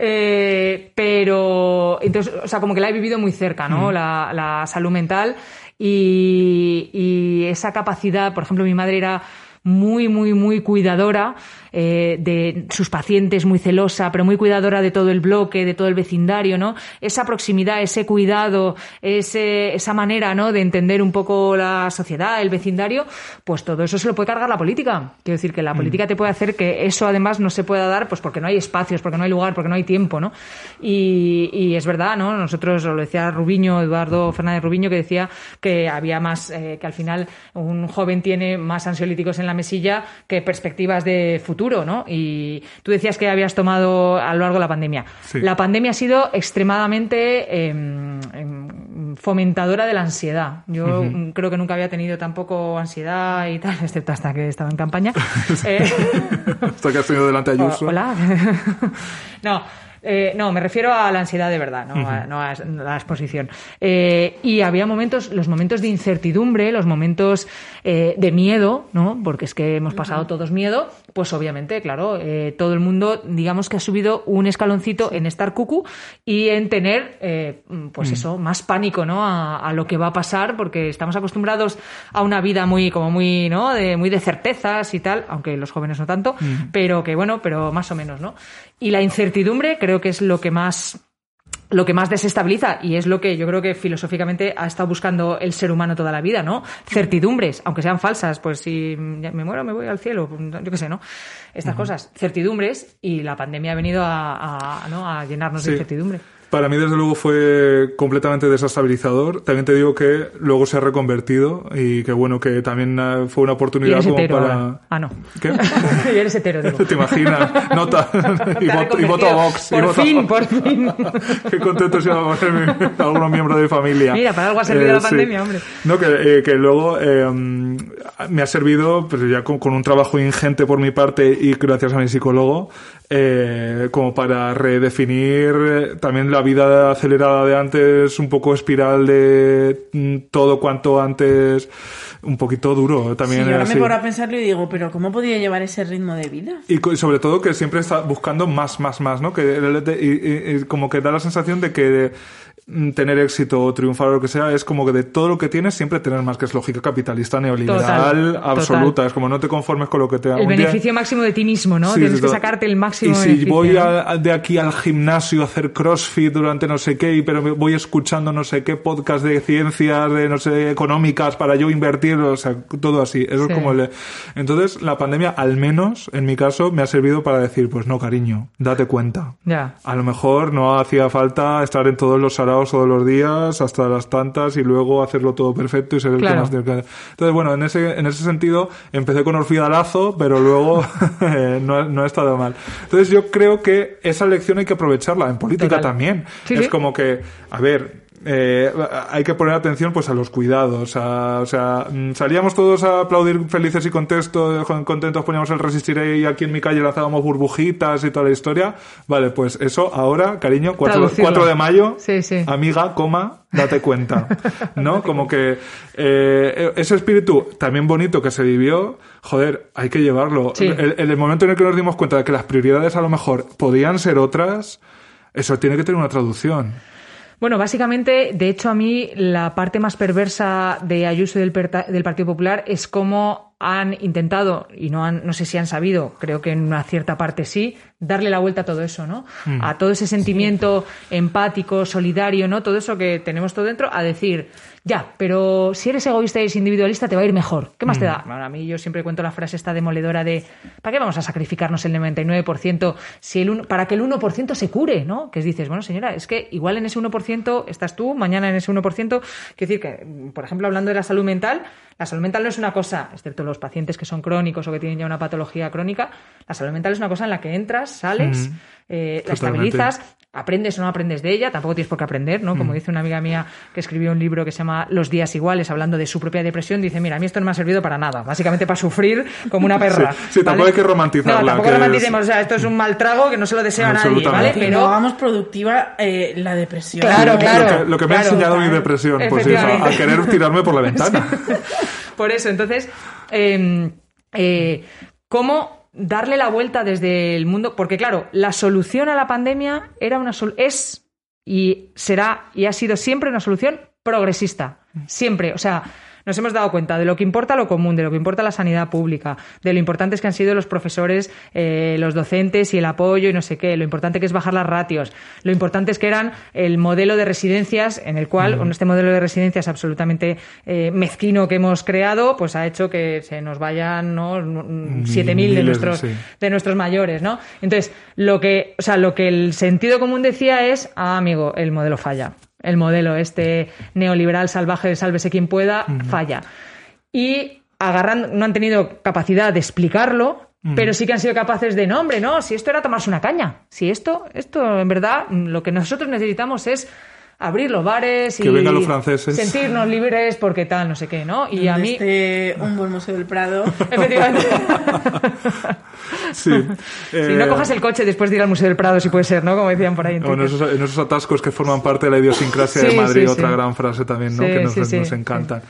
Eh, pero, entonces, o sea, como que la he vivido muy cerca, ¿no? La, la salud mental y, y esa capacidad, por ejemplo, mi madre era muy, muy, muy cuidadora eh, de sus pacientes, muy celosa, pero muy cuidadora de todo el bloque, de todo el vecindario, ¿no? Esa proximidad, ese cuidado, ese, esa manera, ¿no? De entender un poco la sociedad, el vecindario, pues todo eso se lo puede cargar la política. Quiero decir que la política te puede hacer que eso además no se pueda dar, pues porque no hay espacios, porque no hay lugar, porque no hay tiempo, ¿no? Y, y es verdad, ¿no? Nosotros, lo decía Rubiño, Eduardo Fernández Rubiño, que decía que había más, eh, que al final un joven tiene más ansiolíticos en la mesilla que perspectivas de futuro, ¿no? Y tú decías que habías tomado a lo largo de la pandemia. Sí. La pandemia ha sido extremadamente em, em, fomentadora de la ansiedad. Yo mm, creo que nunca había tenido tampoco ansiedad y tal, excepto hasta que estaba en campaña. Eh, Hasta que has tenido delante a Ayuso. Hola. no. Eh, no, me refiero a la ansiedad de verdad, no, a, no a la exposición. Eh, y había momentos, los momentos de incertidumbre, los momentos eh, de miedo, ¿no? Porque es que hemos pasado todos miedo, pues obviamente, claro, eh, todo el mundo, digamos que ha subido un escaloncito en estar cucu y en tener, eh, pues eso, más pánico, ¿no? A, a lo que va a pasar, porque estamos acostumbrados a una vida muy, como muy, ¿no? De, muy de certezas y tal, aunque los jóvenes no tanto, pero que bueno, pero más o menos, ¿no? Y la incertidumbre creo que es lo que más lo que más desestabiliza y es lo que yo creo que filosóficamente ha estado buscando el ser humano toda la vida, ¿no? Certidumbres, aunque sean falsas, pues si me muero me voy al cielo, yo qué sé, ¿no? Estas cosas, certidumbres y la pandemia ha venido a, a, ¿no? a llenarnos Sí. de incertidumbre. Para mí, desde luego, fue completamente desestabilizador. También te digo que luego se ha reconvertido y que, bueno, que también eh, fue una Y oportunidad eres como hetero para... ahora. Ah, no. ¿Qué? y eres hetero, digo. ¿Te imaginas? Nota. y, voto, y voto a. Vox. y Por voto a fin, por fin. Qué contento se va a poner algunos miembros de mi familia. Mira, para algo ha servido la pandemia, hombre. No, que, eh, que luego eh, me ha servido, pues ya con, con un trabajo ingente por mi parte y gracias a mi psicólogo, eh, como para redefinir eh, también la vida acelerada de antes, un poco espiral de mm, todo cuanto antes, un poquito duro también. Sí, ahora me pongo a pensarlo y digo, pero ¿cómo podía llevar ese ritmo de vida? Y sobre todo que siempre está buscando más, más, más, ¿no? Que y- y- y como que da la sensación de que tener éxito o triunfar o lo que sea es como que de todo lo que tienes siempre tener más, que es lógica capitalista neoliberal Total, absoluta. total. Es como no te conformes con lo que te da El un día- beneficio máximo de ti mismo, ¿no? Sí, Tienes que sacarte el máximo Y si beneficio, voy ¿no? a- de aquí al gimnasio a hacer crossfit durante no sé qué, y pero me voy escuchando no sé qué podcast de ciencias, de no sé, económicas para yo invertir, o sea, todo así. Eso Sí. es como el... Entonces, la pandemia, al menos, en mi caso, me ha servido para decir, pues no, cariño, date cuenta. Ya. A lo mejor no hacía falta estar en todos los saraos todos los días, hasta las tantas, y luego hacerlo todo perfecto y ser el Claro. que más Entonces, bueno, en ese, en ese sentido, empecé con Orfidalazo, pero luego no, no ha estado mal. Entonces, yo creo que esa lección hay que aprovecharla, en política Total. también. Sí, es sí. como que, a ver, eh, hay que poner atención pues a los cuidados a- o sea mm, salíamos todos a aplaudir felices y contentos contentos poníamos el resistiré y aquí en mi calle lanzábamos burbujitas y toda la historia vale pues eso ahora cariño 4, Traducirlo. de mayo Sí, sí. amiga coma date cuenta no como que eh, ese espíritu también bonito que se vivió joder hay que llevarlo Sí. el, en el momento en el que nos dimos cuenta de que las prioridades a lo mejor podían ser otras eso tiene que tener una traducción Bueno, básicamente, de hecho, a mí la parte más perversa de Ayuso y del, del Partido Popular es cómo han intentado, y no, han, no sé si han sabido, creo que en una cierta parte sí, darle la vuelta a todo eso, ¿no? A todo ese sentimiento empático, solidario, ¿no? Todo eso que tenemos todo dentro, a decir, ya, pero si eres egoísta y eres individualista, te va a ir mejor. ¿Qué más te da? Bueno, a mí yo siempre cuento la frase esta demoledora de, ¿para qué vamos a sacrificarnos el 99% si el uno- para que el 1% se cure, ¿no? Que dices, bueno, señora, es que igual en ese 1% estás tú, mañana en ese 1%. Quiero decir que, por ejemplo, hablando de la salud mental, la salud mental no es una cosa, excepto los pacientes que son crónicos o que tienen ya una patología crónica, la salud mental es una cosa en la que entras, sales, eh, la estabilizas, aprendes o no aprendes de ella, tampoco tienes por qué aprender, ¿no? Mm. Como dice una amiga mía que escribió un libro que se llama Los días iguales, hablando de su propia depresión, dice, mira, a mí esto no me ha servido para nada, básicamente para sufrir como una perra. Sí, sí, tampoco hay que romantizarla, No, tampoco que es- romanticemos, o sea, esto es un mal trago que no se lo deseo a nadie, ¿vale? Pero no hagamos productiva eh, la depresión. Claro, Lo claro. que, lo que me ha claro, enseñado mi depresión, pues eso, a querer tirarme por la ventana. Por eso, entonces, eh, eh, ¿cómo darle la vuelta desde el mundo? Porque claro, la solución a la pandemia era una es y será y ha sido siempre una solución progresista. Siempre. O sea, nos hemos dado cuenta de lo que importa lo común, de lo que importa la sanidad pública, de lo importantes que han sido los profesores, eh, los docentes y el apoyo y no sé qué, lo importante que es bajar las ratios, lo importante es que eran el modelo de residencias en el cual, con este modelo de residencias absolutamente eh, mezquino que hemos creado, pues ha hecho que se nos vayan ¿no? 7.000 de Miles, nuestros, sí. de nuestros mayores, ¿no? Entonces, lo que, o sea, lo que el sentido común decía es, ah, amigo, el modelo falla. El modelo este neoliberal salvaje de sálvese quien pueda, falla. Y agarrando, no han tenido capacidad de explicarlo, pero sí que han sido capaces de, no, hombre, no, si esto era tomarse una caña. Si esto, esto, en verdad, lo que nosotros necesitamos es abrir los bares y Que vengan los franceses. sentirnos libres porque tal, no sé qué, ¿no? Y a mí, esté un buen museo del Prado. efectivamente. Sí. Si Eh, no cojas el coche después de ir al Museo del Prado, si puede ser, ¿no? Como decían por ahí. en O en esos, en esos atascos que forman parte de la idiosincrasia Sí, de Madrid, sí, otra sí. gran frase también, ¿no? Sí, que nos, sí, sí, nos sí. encantan.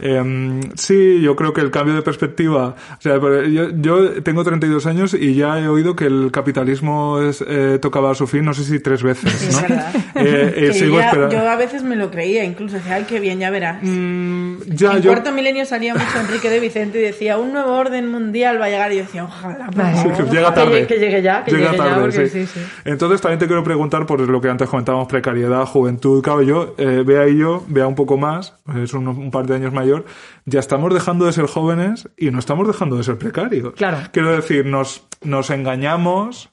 Eh, sí, yo creo que el cambio de perspectiva, o sea, yo, yo tengo 32 años y ya he oído que el capitalismo es, eh, tocaba su fin, no sé si tres veces, ¿no? es verdad. Eh, eh, sigo ya- yo a veces me lo creía, incluso decía, ay, qué bien, ya verás. Mm, ya, en yo, cuarto milenio salía mucho Enrique de Vicente y decía, un nuevo orden mundial va a llegar. Y yo decía, ojalá, por Vale. Sí, favor. que llega tarde. que llegue ya, que Llega llegue ya, tarde, porque sí. sí, sí. Entonces también te quiero preguntar por lo que antes comentábamos, precariedad, juventud. Claro, yo, eh, vea y yo, vea un poco más, es un, un par de años mayor, ya estamos dejando de ser jóvenes y no estamos dejando de ser precarios. Claro. Quiero decir, nos, nos engañamos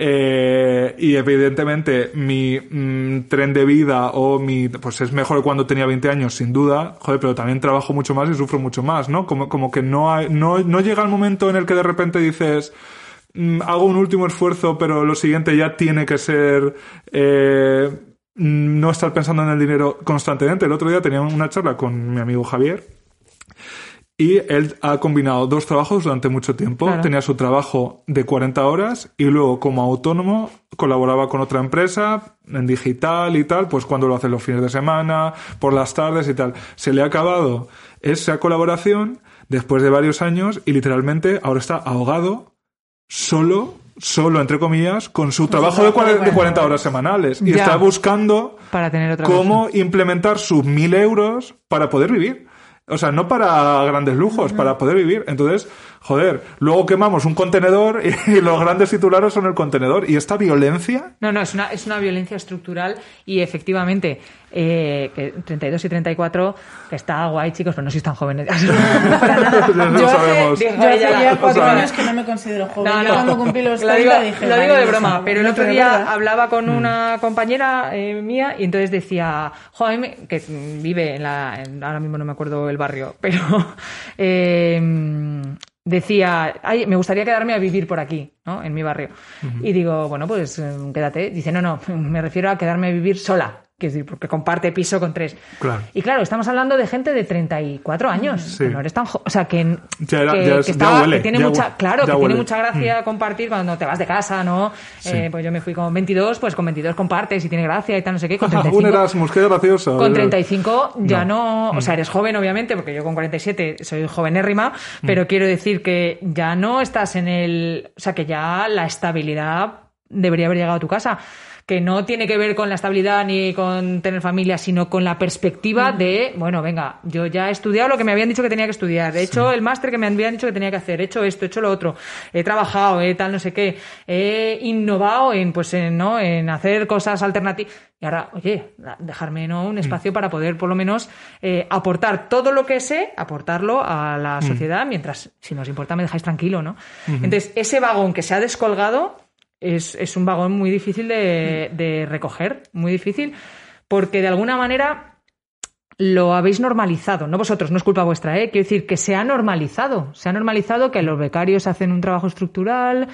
eh, y evidentemente mi mm, tren de vida o mi pues es mejor cuando tenía 20 años sin duda. Joder pero también trabajo mucho más y sufro mucho más no como, como que no, hay, no no llega el momento en el que de repente dices mm, hago un último esfuerzo pero lo siguiente ya tiene que ser eh, mm, no estar pensando en el dinero constantemente. El otro día tenía una charla con mi amigo Javier y él ha combinado dos trabajos durante mucho tiempo. Claro. Tenía su trabajo de 40 horas y luego como autónomo colaboraba con otra empresa en digital y tal, pues cuando lo hace los fines de semana, por las tardes y tal. Se le ha acabado esa colaboración después de varios años y literalmente ahora está ahogado solo, solo entre comillas, con su trabajo de trabajo de 40, de 40 40 horas semanales. Y Ya. está buscando Para tener otra cómo implementar sus mil euros para poder vivir. O sea, no para grandes lujos, para poder vivir. Entonces, joder, luego quemamos un contenedor y, y los grandes titulares son el contenedor. Y esta violencia, No, no, es una, es una violencia estructural y efectivamente, eh, que 32 y 34, que está guay, chicos, pero no sois tan jóvenes. Para nada. Ya lo Yo hace, sabemos. yo hace cuatro o sea, años que no me considero joven. No, Yo no. cuando cumplí los lo 30 digo, dije... lo digo de broma, pero el No, otro día verdad. hablaba Mm. con una compañera eh, mía y entonces decía, joder, que vive en la, en- ahora mismo no me acuerdo el barrio, pero eh, decía, Ay, me gustaría quedarme a vivir por aquí, ¿no? En mi barrio. Y digo, bueno, pues eh, quédate. Dice, no, no, me refiero a quedarme a vivir sola. Que decir, porque comparte piso con tres. Claro. Y claro, estamos hablando de gente de 34 años. Sí. que no eres tan O sea, que, Ya era- que, ya que es- ya estaba- huele, que tiene mucha, huele, claro, que tiene mucha gracia compartir cuando te vas de casa, ¿no? Eh, pues yo me fui con 22, pues con 22 compartes y tiene gracia y tal, no sé qué. Con 35, un Erasmus, qué gracioso. con 35 ya no. Mm. o sea, eres joven, obviamente, porque yo con 47 soy jovenérrima, Mm. pero quiero decir que ya no estás en el. O sea, que ya la estabilidad debería haber llegado a tu casa. Que no tiene que ver con la estabilidad ni con tener familia, sino con la perspectiva de, bueno, venga, yo ya he estudiado lo que me habían dicho que tenía que estudiar, he hecho el máster que me habían dicho que tenía que hacer, he hecho esto, he hecho lo otro, he trabajado, he tal, no sé qué, he innovado en, pues, en, ¿no? en hacer cosas alternativas. Y ahora, oye, dejarme ¿no? un espacio para poder por lo menos eh, aportar todo lo que sé, aportarlo a la sociedad, mientras, si nos importa, me dejáis tranquilo, ¿no? Entonces, ese vagón que se ha descolgado es, es un vagón muy difícil de, de recoger, muy difícil, porque de alguna manera lo habéis normalizado, no vosotros, no es culpa vuestra, ¿eh? Quiero decir que se ha normalizado, se ha normalizado que los becarios hacen un trabajo estructural,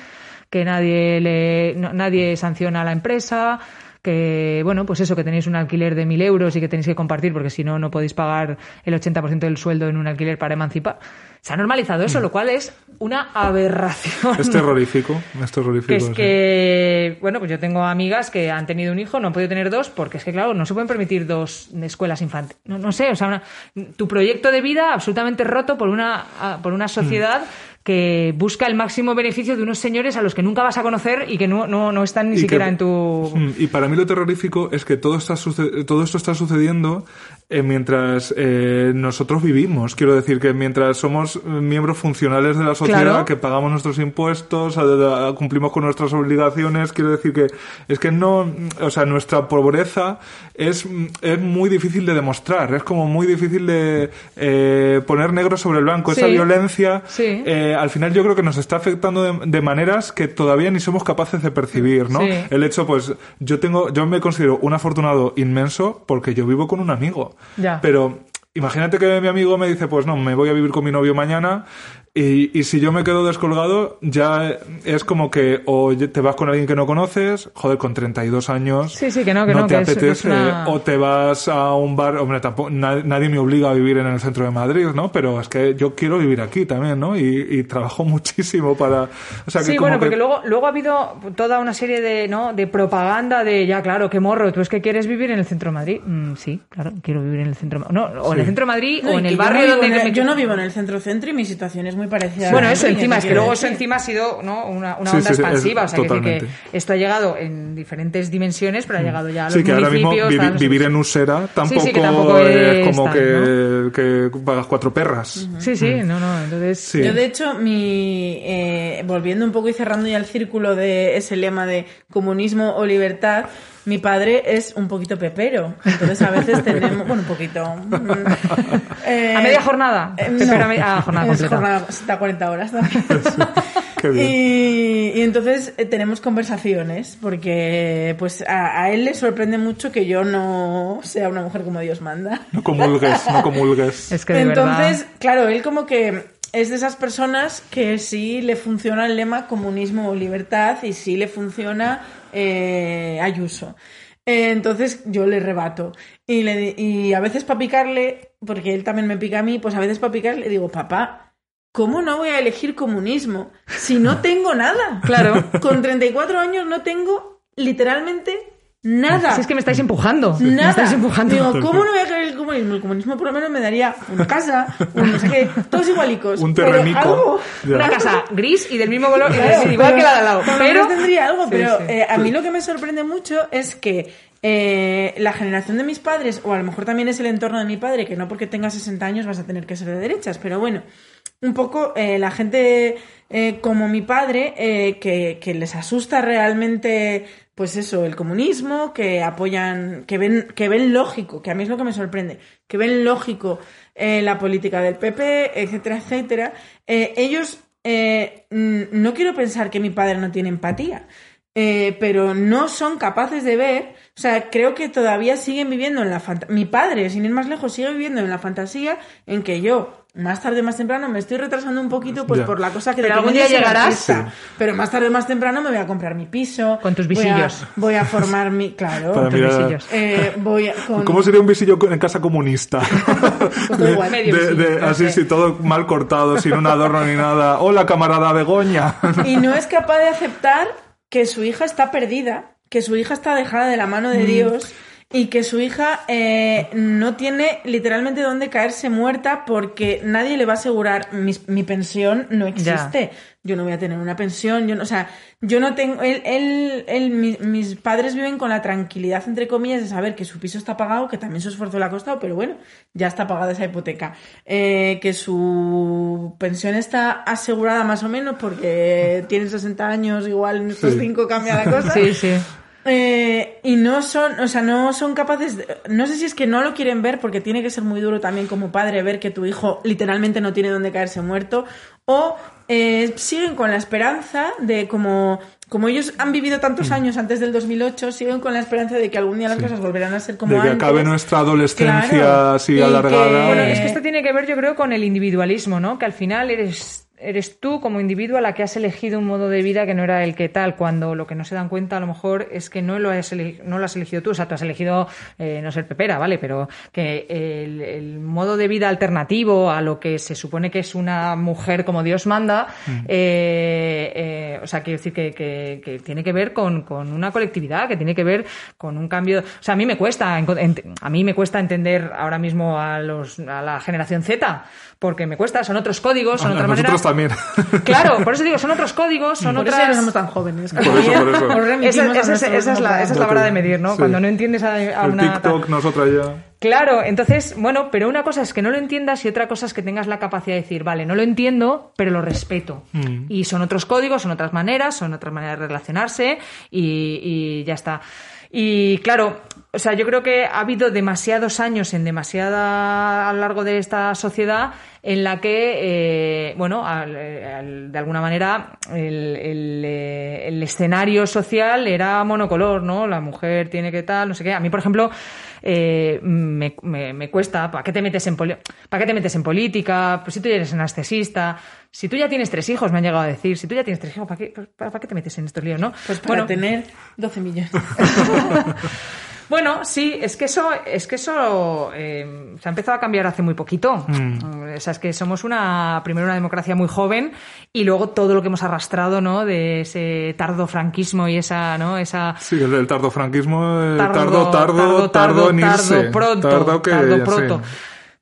que nadie le, no- nadie sanciona a la empresa, que, bueno, pues eso, que tenéis un alquiler de mil euros y que tenéis que compartir porque si no, no podéis pagar el 80% del sueldo en un alquiler para emancipar. Se ha normalizado eso, lo cual es una aberración. Es terrorífico, es terrorífico. Que es sí. que, bueno, pues yo tengo amigas que han tenido un hijo, no han podido tener dos, porque es que, claro, no se pueden permitir dos escuelas infantiles. No, no sé, o sea, una- tu proyecto de vida absolutamente roto por una, ah, por una sociedad que busca el máximo beneficio de unos señores a los que nunca vas a conocer y que no, no, no están ni Y siquiera que- en tu... Mm, Y para mí lo terrorífico es que todo, está todo esto está sucediendo eh, mientras eh, nosotros vivimos. Quiero decir que mientras somos eh, miembros funcionales de la sociedad, Claro. que pagamos nuestros impuestos, a- a- cumplimos con nuestras obligaciones, quiero decir que es que no, o sea, nuestra pobreza es, es muy difícil de demostrar, es como muy difícil de eh, poner negro sobre el blanco. Esa violencia, Sí. eh, al final yo creo que nos está afectando de, de maneras que todavía ni somos capaces de percibir, ¿no? Sí. El hecho, pues, yo tengo, yo me considero un afortunado inmenso porque yo vivo con un amigo. Ya. Pero imagínate que mi amigo me dice, pues no, me voy a vivir con mi novio mañana. Y, y si yo me quedo descolgado, ya es como que o te vas con alguien que no conoces, joder, con 32 años. Sí, sí, que no, que no, te que es- apetece. es una- O te vas a un bar, hombre, tampoco, na- nadie me obliga a vivir en el centro de Madrid, ¿no? Pero es que yo quiero vivir aquí también, ¿no? Y, y trabajo muchísimo para. O sea, que Sí, como bueno, que- porque luego, luego ha habido toda una serie de, ¿no? de propaganda de, ya claro, qué morro, tú es que quieres vivir en el centro de Madrid. Mm, sí, claro, quiero vivir en el centro de Madrid. No, o en el centro de Madrid No, o en el yo barrio no vivo donde... en el- me- yo no vivo en el centro-centro y mi situación es muy parecida. Bueno, a eso encima, es que luego eso encima ha sido ¿no? una, una Sí, onda sí, sí, es- expansiva, o sea, decir que totalmente. esto ha llegado en diferentes dimensiones, pero ha llegado ya a los Sí, que ahora mismo vivi- los- vivir en Usera tampoco, sí, que tampoco es como que, que pagas cuatro perras. Sí, sí, no, no, entonces... Sí. Yo, de hecho, mi, eh, volviendo un poco y cerrando ya el círculo de ese lema de comunismo o libertad, mi padre es un poquito pepero. Entonces, a veces tenemos. Bueno, un poquito. mm, eh, ¿A media jornada? eh, Pepero no. a me- ah, jornada Es completa. jornada, está 40 horas también. Qué bien. Y, y entonces eh, tenemos conversaciones, porque pues a, a él le sorprende mucho que yo no sea una mujer como Dios manda. No comulgues, no comulgues. Es que de Entonces, verdad... claro, él como que es de esas personas que sí le funciona el lema comunismo o libertad y sí le funciona eh, Ayuso. Eh, Entonces yo le rebato. Y, le, y a veces para picarle, porque él también me pica a mí, pues a veces para picarle le digo, papá, ¿cómo no voy a elegir comunismo si no tengo nada? Claro. Con 34 años no tengo literalmente nada. Si es que me estáis empujando. Me Nada. estáis empujando. Digo, ¿cómo no voy a querer el comunismo? El comunismo por lo menos me daría una casa, un no sé qué, todos igualicos. Un terrenico. Una casa gris y del mismo color, Claro, igual pero que la de al lado. Pero tendría algo, Sí, pero sí. eh, a mí lo que me sorprende mucho es que eh, la generación de mis padres, o a lo mejor también es el entorno de mi padre, que no porque tengas 60 años vas a tener que ser de derechas, pero bueno, un poco eh, la gente eh, como mi padre, eh, que, les asusta realmente, pues eso, el comunismo, que apoyan, que ven, que ven lógico, que a mí es lo que me sorprende, que ven lógico la política del PP, etcétera, etcétera, ellos, mm, no quiero pensar que mi padre no tiene empatía, pero no son capaces de ver, o sea, creo que todavía siguen viviendo en la fantasía, mi padre, sin ir más lejos, sigue viviendo en la fantasía en que yo, más tarde o más temprano, me estoy retrasando un poquito pues Ya. por la cosa que Pero de algún día llegarás. artista. Pero más tarde o más temprano me voy a comprar mi piso. Con tus voy a- visillos. Voy a, formar mi, claro. Para tus mirar- visillos. Eh, voy a, con- ¿Cómo sería un visillo en casa comunista? Todo igual. Medio De- de- así, sí, todo mal cortado, sin un adorno ni nada. Hola, camarada Begoña. y no es capaz de aceptar que su hija está perdida, que su hija está dejada de la mano Mm. de Dios y que su hija eh, no tiene literalmente dónde caerse muerta porque nadie le va a asegurar mis- mi, pensión no existe. Yo no voy a tener una pensión, yo no, o sea, yo no tengo, él, él, él- mi- mis padres viven con la tranquilidad, entre comillas, de saber que su piso está pagado, que también su esfuerzo le ha costado, pero bueno, ya está pagada esa hipoteca. Eh, que su pensión está asegurada más o menos porque tiene 60 años, igual en estos Sí. 5 cambia la cosa. Sí, sí. Eh, y no son, o sea, no son capaces, de- no sé si es que no lo quieren ver porque tiene que ser muy duro también como padre ver que tu hijo literalmente no tiene dónde caerse muerto o eh, siguen con la esperanza de como, como ellos han vivido tantos Mm. años antes del 2008, siguen con la esperanza de que algún día las cosas volverán a ser como de que antes. acabe nuestra adolescencia Claro. así Y alargada. que- Bueno, Eh, es que esto tiene que ver, yo creo, con el individualismo, ¿no? Que al final eres, eres tú como individuo la que has elegido un modo de vida que no era el que tal, cuando lo que no se dan cuenta a lo mejor es que no lo has, ele- no lo has elegido tú, o sea, tú has elegido eh, no ser pepera, ¿vale? Pero que el, el modo de vida alternativo a lo que se supone que es una mujer como Dios manda, eh, eh, o sea, quiero decir que, que- que tiene que ver con, con una colectividad, que tiene que ver con un cambio. O sea, a mí me cuesta, a mí me cuesta entender ahora mismo a los a la generación Z, porque me cuesta, son otros códigos, son A otra nosotros manera. también. Claro, por eso digo, son otros códigos, son Por eso ya no otras... somos tan jóvenes. Por eso, por eso. Esa, es la, esa es la vara de medir, ¿no? Sí. Cuando no entiendes a, a El una... TikTok, nosotras ya. Claro, entonces, bueno, pero una cosa es que no lo entiendas y otra cosa es que tengas la capacidad de decir, vale, no lo entiendo, pero lo respeto. Mm. Y son otros códigos, son otras maneras, son otras maneras de relacionarse y, y ya está. Y claro, o sea, yo creo que ha habido demasiados años en demasiada a lo largo de esta sociedad en la que, eh, bueno, al- al- de alguna manera el, eh, el escenario social era monocolor, ¿no? La mujer tiene que tal, no sé qué. A mí, por ejemplo, eh, me, me- me cuesta, ¿para qué te metes en ¿para qué te metes en política? Pues si tú eres anestesista, si tú ya tienes tres hijos, me han llegado a decir, si tú ya tienes tres hijos, ¿para qué, para, para qué te metes en estos líos, no? Pues para bueno, tener 12 millones. bueno, sí, es que eso, es que eso eh, se ha empezado a cambiar hace muy poquito. O sea, es que somos una, primero una democracia muy joven y luego todo lo que hemos arrastrado, ¿no? De ese tardo franquismo y esa, ¿no? Esa Sí, el del tardofranquismo, eh, tardo, tardo, tardo, tardo, en irse. tardo pronto, Tardo que, tardo sí.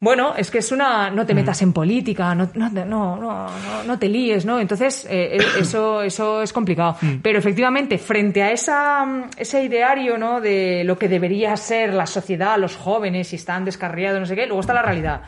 Bueno, es que es una. No te metas en política, no, no, no, no, no, te líes, ¿no? Entonces, eh, eh, eso, eso es complicado. Pero efectivamente, frente a esa, mm, ese ideario, ¿no? De lo que debería ser la sociedad, los jóvenes, si están descarriados, no sé qué, luego está la realidad.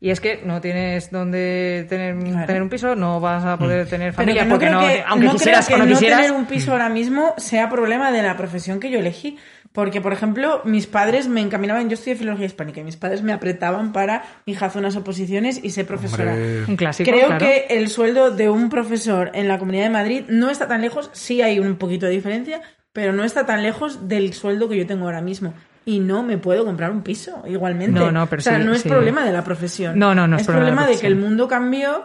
Y es que no tienes donde tener, tener un piso, no vas a poder tener Pero familia que no porque creo no, que, aunque no quisieras creo que no no quisieras. tener un piso ahora mismo sea problema de la profesión que yo elegí. Porque, por ejemplo, mis padres me encaminaban, yo estudié filología hispánica, y mis padres me apretaban para, hija, haz unas oposiciones y sé profesora. Hombre. Un clásico, Creo claro. que el sueldo de un profesor en la Comunidad de Madrid no está tan lejos, sí hay un poquito de diferencia, pero no está tan lejos del sueldo que yo tengo ahora mismo. Y no me puedo comprar un piso, igualmente. No, no, pero o sea, sí, no es sí. problema de la profesión. No, no, no es es problema de la problema de que el mundo cambió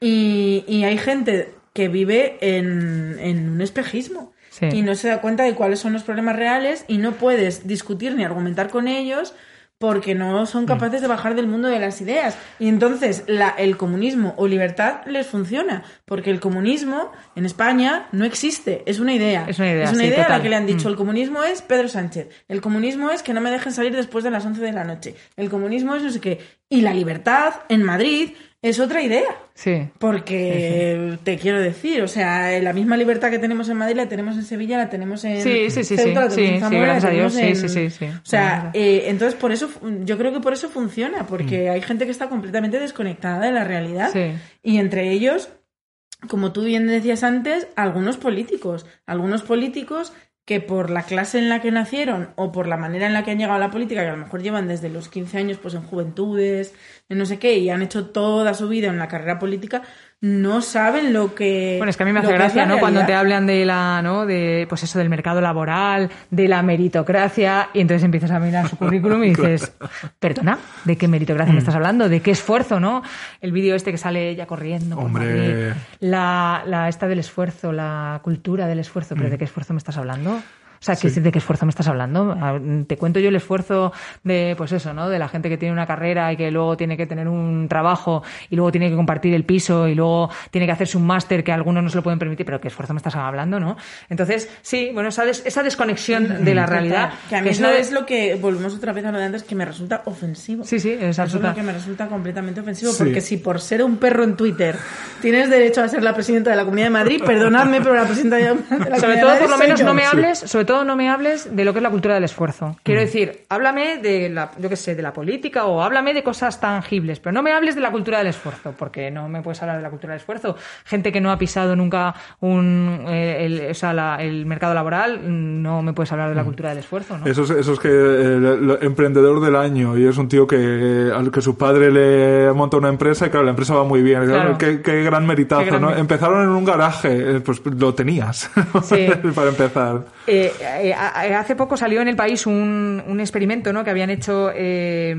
y, y hay gente que vive en, en un espejismo. Sí. Y no se da cuenta de cuáles son los problemas reales y no puedes discutir ni argumentar con ellos porque no son capaces de bajar del mundo de las ideas. Y entonces la, el comunismo o libertad les funciona, porque el comunismo en España no existe, es una idea. Es una idea, sí, a la que le han dicho, Mm. el comunismo es Pedro Sánchez, el comunismo es que no me dejen salir después de las 11 de la noche, el comunismo es no sé qué. Y la libertad en Madrid es otra idea. Sí. Porque te quiero decir, o sea, la misma libertad que tenemos en Madrid la tenemos en Sevilla, la tenemos en Sí, sí, sí, la tenemos en la gracias a Dios, sí, en- sí, sí, sí. O sea, eh, entonces por eso, yo creo que por eso funciona, porque hay gente que está completamente desconectada de la realidad Sí. y entre ellos, como tú bien decías antes, algunos políticos, algunos políticos que por la clase en la que nacieron o por la manera en la que han llegado a la política, que a lo mejor llevan desde los 15 años pues en juventudes, en no sé qué, y han hecho toda su vida en la carrera política, no saben lo que... Bueno, es que a mí me hace gracia, ¿no? Cuando te hablan de la, ¿no? De, pues eso, del mercado laboral, de la meritocracia, y entonces empiezas a mirar su currículum y dices, perdona, ¿de qué meritocracia Mm. me estás hablando? ¿De qué esfuerzo, no? El vídeo este que sale ella corriendo Hombre. La, la esta del esfuerzo, la cultura del esfuerzo, Mm. ¿pero de qué esfuerzo me estás hablando? O sea, ¿qué- ¿de qué esfuerzo me estás hablando? Ah, Te cuento yo el esfuerzo de, pues eso, ¿no? De la gente que tiene una carrera y que luego tiene que tener un trabajo y luego tiene que compartir el piso y luego tiene que hacerse un máster que algunos no se lo pueden permitir, pero ¿qué esfuerzo me estás hablando, no? Entonces, sí, bueno, esa, des- esa desconexión de la realidad. Total. Que a mí que eso no- es lo que, volvemos otra vez a lo de antes, que me resulta ofensivo. Sí, sí, es Eso es absoluta. lo que me resulta completamente ofensivo, Sí. porque si por ser un perro en Twitter tienes derecho a ser la presidenta de la Comunidad de Madrid, perdonadme, pero la presidenta de la Comunidad de Sobre Madrid todo, por lo menos, yo. no me Sí. hables, sobre todo, no me hables de lo que es la cultura del esfuerzo. Quiero decir, háblame de la, yo qué sé, de la política o háblame de cosas tangibles, pero no me hables de la cultura del esfuerzo, porque no me puedes hablar de la cultura del esfuerzo. Gente que no ha pisado nunca un, eh, el, o sea, la- el mercado laboral, no me puedes hablar de la cultura del esfuerzo, ¿no? Eso es, eso es que el, el emprendedor del año y es un tío que al que su padre le monta una empresa y claro, la empresa va muy bien. Claro. Qué, qué gran meritazo, Qué gran ¿no? Empezaron en un garaje, eh, pues lo tenías Sí. para empezar. Eh, eh, a- hace poco salió en el país un, un experimento ¿no? que habían hecho, eh,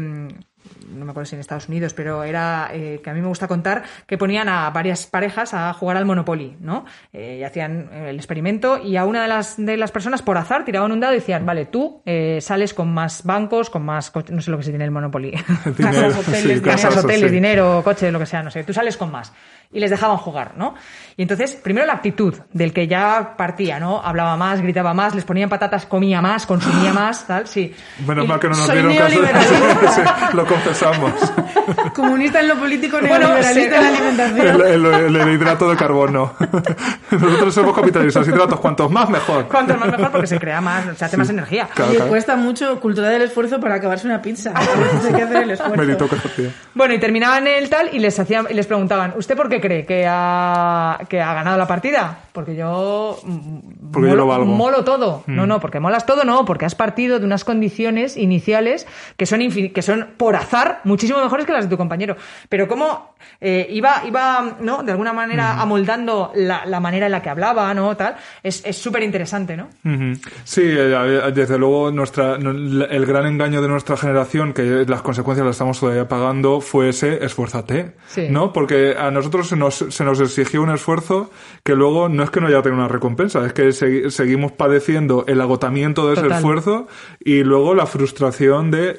no me acuerdo si en Estados Unidos, pero era eh, que a mí me gusta contar, que ponían a varias parejas a jugar al Monopoly, ¿no? Eh, y hacían el experimento y a una de las, de las personas por azar tiraban un dado y decían, vale, tú eh, sales con más bancos, con más coches, no sé lo que se tiene el Monopoly. Dinero, Casas, hoteles, sí, dinero. casas, hoteles, sí. dinero, coche, lo que sea, no sé, tú sales con más. Y les dejaban jugar, ¿no? Y entonces, primero la actitud del que ya partía, ¿no? Hablaba más, gritaba más, les ponían patatas, comía más, consumía más, tal, sí. Menos Y- mal que no nos dieron caso. Sí, lo confesamos. empezamos. Comunista en lo político, Bueno, neoliberalista en la El, alimentación. el- el hidrato de carbono. Nosotros somos capitalistas. Hidratos, cuantos más, mejor. Cuanto más mejor porque se crea más, se hace más energía. Claro, Oye, claro. cuesta mucho cultura del esfuerzo para acabarse una pizza. Hay que hacer el esfuerzo. Meritocracia. Bueno, y terminaban el tal y les hacían, y les preguntaban, ¿usted por qué cree que ha, que ha ganado la partida? Porque yo mm, Porque yo molo, lo valgo. molo todo. No, no, porque molas todo, no, porque has partido de unas condiciones iniciales que son infin- que son por azar muchísimo mejores que las de tu compañero. Pero cómo eh, iba, iba, ¿no? De alguna manera amoldando la, la manera en la que hablaba, ¿no? Tal, es es súper interesante, ¿no? Sí, eh, desde luego nuestra, el gran engaño de nuestra generación, que las consecuencias las estamos todavía pagando, fue ese esfuérzate, Sí. ¿no? Porque a nosotros se nos, se nos exigió un esfuerzo que luego no es que no haya tenido una recompensa, es que segui- seguimos padeciendo el agotamiento de ese esfuerzo y luego la frustración de,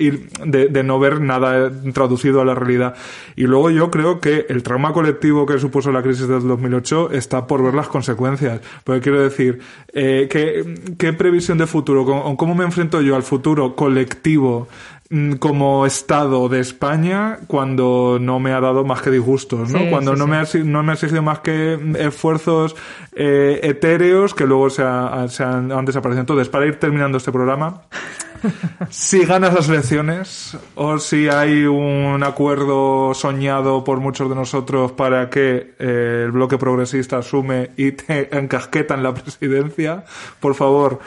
de, de no ver nada traducido a la realidad. Y luego yo creo que el trauma colectivo que supuso la crisis del 2008 está por ver las consecuencias. Porque quiero decir, eh, ¿qué, qué previsión de futuro? ¿Cómo, cómo me enfrento yo al futuro colectivo? mm, como Estado de España cuando no me ha dado más que disgustos, ¿no? Sí, cuando sí, no, sí. Me ha, no me ha exigido más que esfuerzos eh, etéreos que luego se, ha- se han, han desaparecido. Entonces, para ir terminando este programa, si ganas las elecciones o si hay un acuerdo soñado por muchos de nosotros para que eh, el bloque progresista asume y te encasqueta en la presidencia, por favor,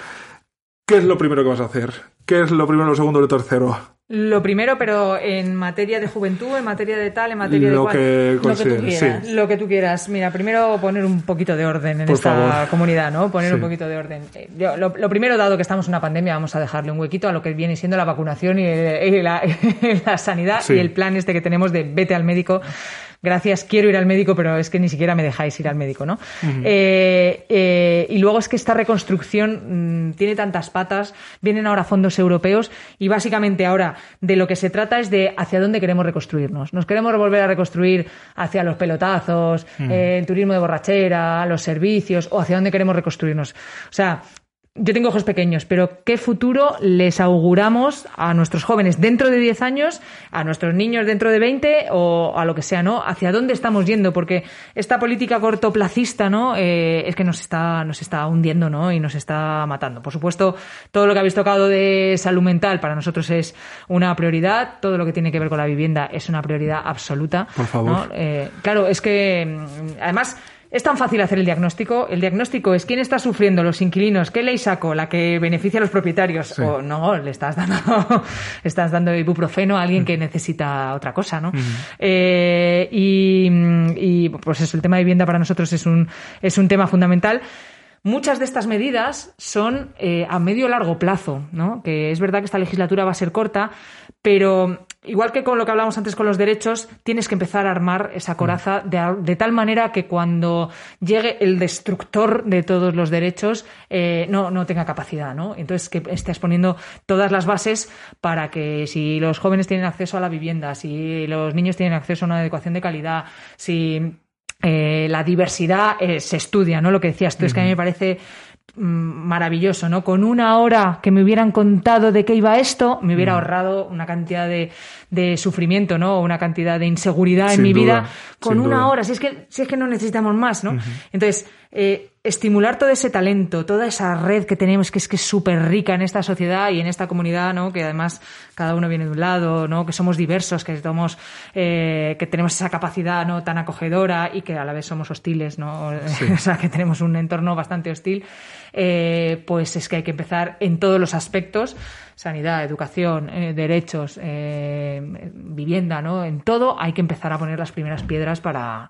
¿qué es lo primero que vas a hacer? ¿Qué es lo primero, lo segundo lo tercero? Lo primero, pero en materia de juventud, en materia de tal, en materia de Lo cual. que tú quieras. sí. Lo que tú quieras. Mira, primero poner un poquito de orden en Por esta favor. comunidad, ¿no? Poner Sí. un poquito de orden. Eh, yo- lo, lo primero, dado que estamos en una pandemia, vamos a dejarle un huequito a lo que viene siendo la vacunación y, y la, la sanidad Sí. y el plan este que tenemos de vete al médico. Gracias, quiero ir al médico, pero es que ni siquiera me dejáis ir al médico, ¿no? Eh, eh, y luego es que esta reconstrucción mm, tiene tantas patas, vienen ahora fondos europeos y básicamente ahora de lo que se trata es de hacia dónde queremos reconstruirnos. Nos queremos volver a reconstruir hacia los pelotazos, eh, el turismo de borrachera, los servicios o hacia dónde queremos reconstruirnos. O sea, yo tengo ojos pequeños, pero ¿qué futuro les auguramos a nuestros jóvenes dentro de 10 años, a nuestros niños dentro de 20 o a lo que sea, ¿no? ¿Hacia dónde estamos yendo? Porque esta política cortoplacista, ¿no? Eh, es que nos está, nos está hundiendo, ¿no? Y nos está matando. Por supuesto, todo lo que habéis tocado de salud mental para nosotros es una prioridad. Todo lo que tiene que ver con la vivienda es una prioridad absoluta. Por favor. ¿no? Eh, claro, es que mm, además es tan fácil hacer el diagnóstico. El diagnóstico es quién está sufriendo, los inquilinos, qué ley saco, la que beneficia a los propietarios. Sí. O no, le estás dando, estás dando ibuprofeno a alguien que necesita otra cosa, ¿no? Eh, y, y, pues eso, el tema de vivienda para nosotros es un, es un tema fundamental. Muchas de estas medidas son eh, a medio largo plazo, ¿no? Que es verdad que esta legislatura va a ser corta, pero igual que con lo que hablábamos antes con los derechos, tienes que empezar a armar esa coraza de, de tal manera que cuando llegue el destructor de todos los derechos eh, no, no tenga capacidad, ¿no? Entonces que estés poniendo todas las bases para que si los jóvenes tienen acceso a la vivienda, si los niños tienen acceso a una educación de calidad, si eh, la diversidad eh, se estudia, ¿no? Lo que decías tú, es que a mí me parece mm, maravilloso, ¿no? Con una hora que me hubieran contado de qué iba esto, me hubiera ahorrado una cantidad de, de sufrimiento, ¿no? Una cantidad de inseguridad en mi duda, vida con una duda. hora. Si es que, si es que no necesitamos más, ¿no? Entonces, eh, estimular todo ese talento, toda esa red que tenemos, que es que es súper rica en esta sociedad y en esta comunidad, ¿no? Que además cada uno viene de un lado, ¿no? Que somos diversos, que somos, eh, que tenemos esa capacidad, ¿no? Tan acogedora y que a la vez somos hostiles, ¿no? o sea, que tenemos un entorno bastante hostil. Eh, pues es que hay que empezar en todos los aspectos, sanidad, educación, eh, derechos, eh, vivienda, ¿no? En todo hay que empezar a poner las primeras piedras para,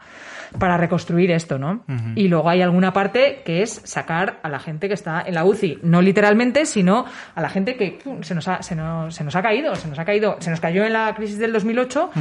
para reconstruir esto, ¿no? Y luego hay alguna parte que es sacar a la gente que está en la UCI, no literalmente, sino a la gente que pum, se nos ha, se nos, se nos ha caído, se nos ha caído, se nos cayó en la crisis del 2008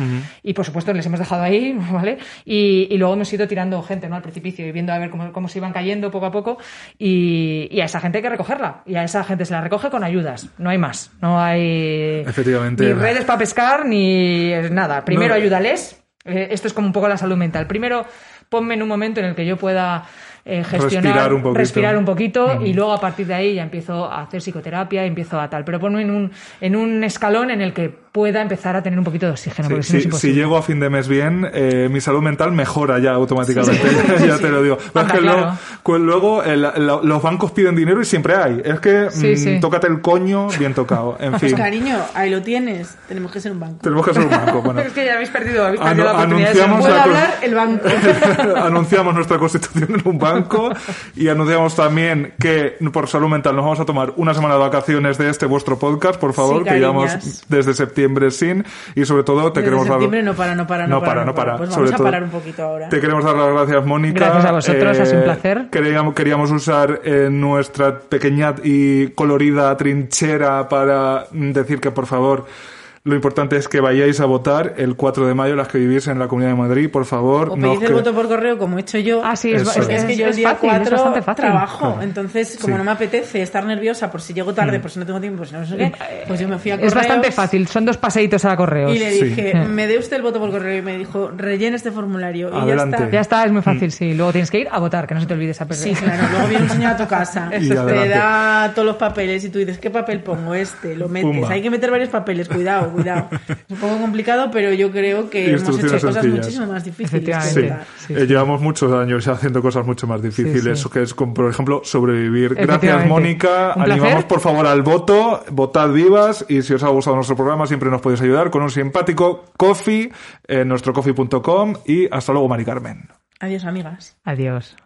y por supuesto les hemos dejado ahí, ¿vale? Y, y luego hemos ido tirando gente, ¿no? Al precipicio y viendo a ver cómo, cómo se iban cayendo poco a poco y, y a esa gente hay que recogerla y a esa gente se la recoge con ayudas, no hay más, no hay Efectivamente. ni redes para pescar ni nada. Primero No. ayúdales. Eh, esto es como un poco la salud mental. Primero ponme en un momento en el que yo pueda eh, gestionar, Respirar un poquito. respirar un poquito y luego a partir de ahí ya empiezo a hacer psicoterapia, empiezo a tal. Pero ponme en un, en un escalón en el que pueda empezar a tener un poquito de oxígeno, porque si no es si llego a fin de mes bien, eh, mi salud mental mejora ya automáticamente. ya te lo digo. Pero es Anda, que claro. luego, pues luego el- la- los bancos piden dinero y siempre hay. Es que Sí, mm, sí. tócate el coño bien tocado. En Pues fin, cariño, ahí lo tienes. Tenemos que ser un banco. tenemos que hacer un banco. Bueno, es que ya habéis perdido, habéis Anu- perdido la oportunidad de ser anunciamos Puedo la hablar el banco. anunciamos nuestra constitución en un banco y anunciamos también que por salud mental nos vamos a tomar una semana de vacaciones de este vuestro podcast, por favor, Sí, que llevamos desde septiembre sin y sobre todo te Desde queremos dar septiembre no para, no para, no, No para, no para. Pues Sobre vamos a todo- parar un poquito ahora. Te queremos dar las gracias, Mónica. Eh, Gracias a vosotros, ha sido un placer. Queríamos, queríamos usar eh, nuestra pequeña y colorida trinchera para decir que, por favor, lo importante es que vayáis a votar el 4 de mayo, las que vivís en la Comunidad de Madrid, por favor. O no pedís el voto por correo, como he hecho yo. Ah, sí, es, Eso es- Es que yo el es día fácil, es 4 bastante fácil. trabajo, entonces como Sí. no me apetece estar nerviosa por si llego tarde, por si no tengo tiempo, por si no sé qué, pues yo me fui a Es correos bastante fácil, son dos paseitos a correos. y le Sí. dije, me dé usted el voto por correo y me dijo, rellene este formulario y Adelante. ya está. Ya está, es muy fácil, sí. Luego tienes que ir a votar, que no se te olvide esa Sí, claro. Luego viene un señor a tu casa, Y te adelante. da todos los papeles y tú dices, ¿qué papel pongo? Este, lo metes. Pumba. Hay que meter varios papeles, cuidado, cuidado. Es un poco complicado, pero yo creo que hemos hecho cosas sencillas. muchísimo más difíciles. Eh, llevamos muchos años haciendo cosas mucho más difíciles, Sí, sí. que es, como, por ejemplo, sobrevivir. Gracias. Mónica. Animamos, por favor, al voto. Votad vivas. Y si os ha gustado nuestro programa, siempre nos podéis ayudar con un simpático coffee en nuestro coffee.com. Y hasta luego, Mari Carmen. Adiós, amigas. Adiós.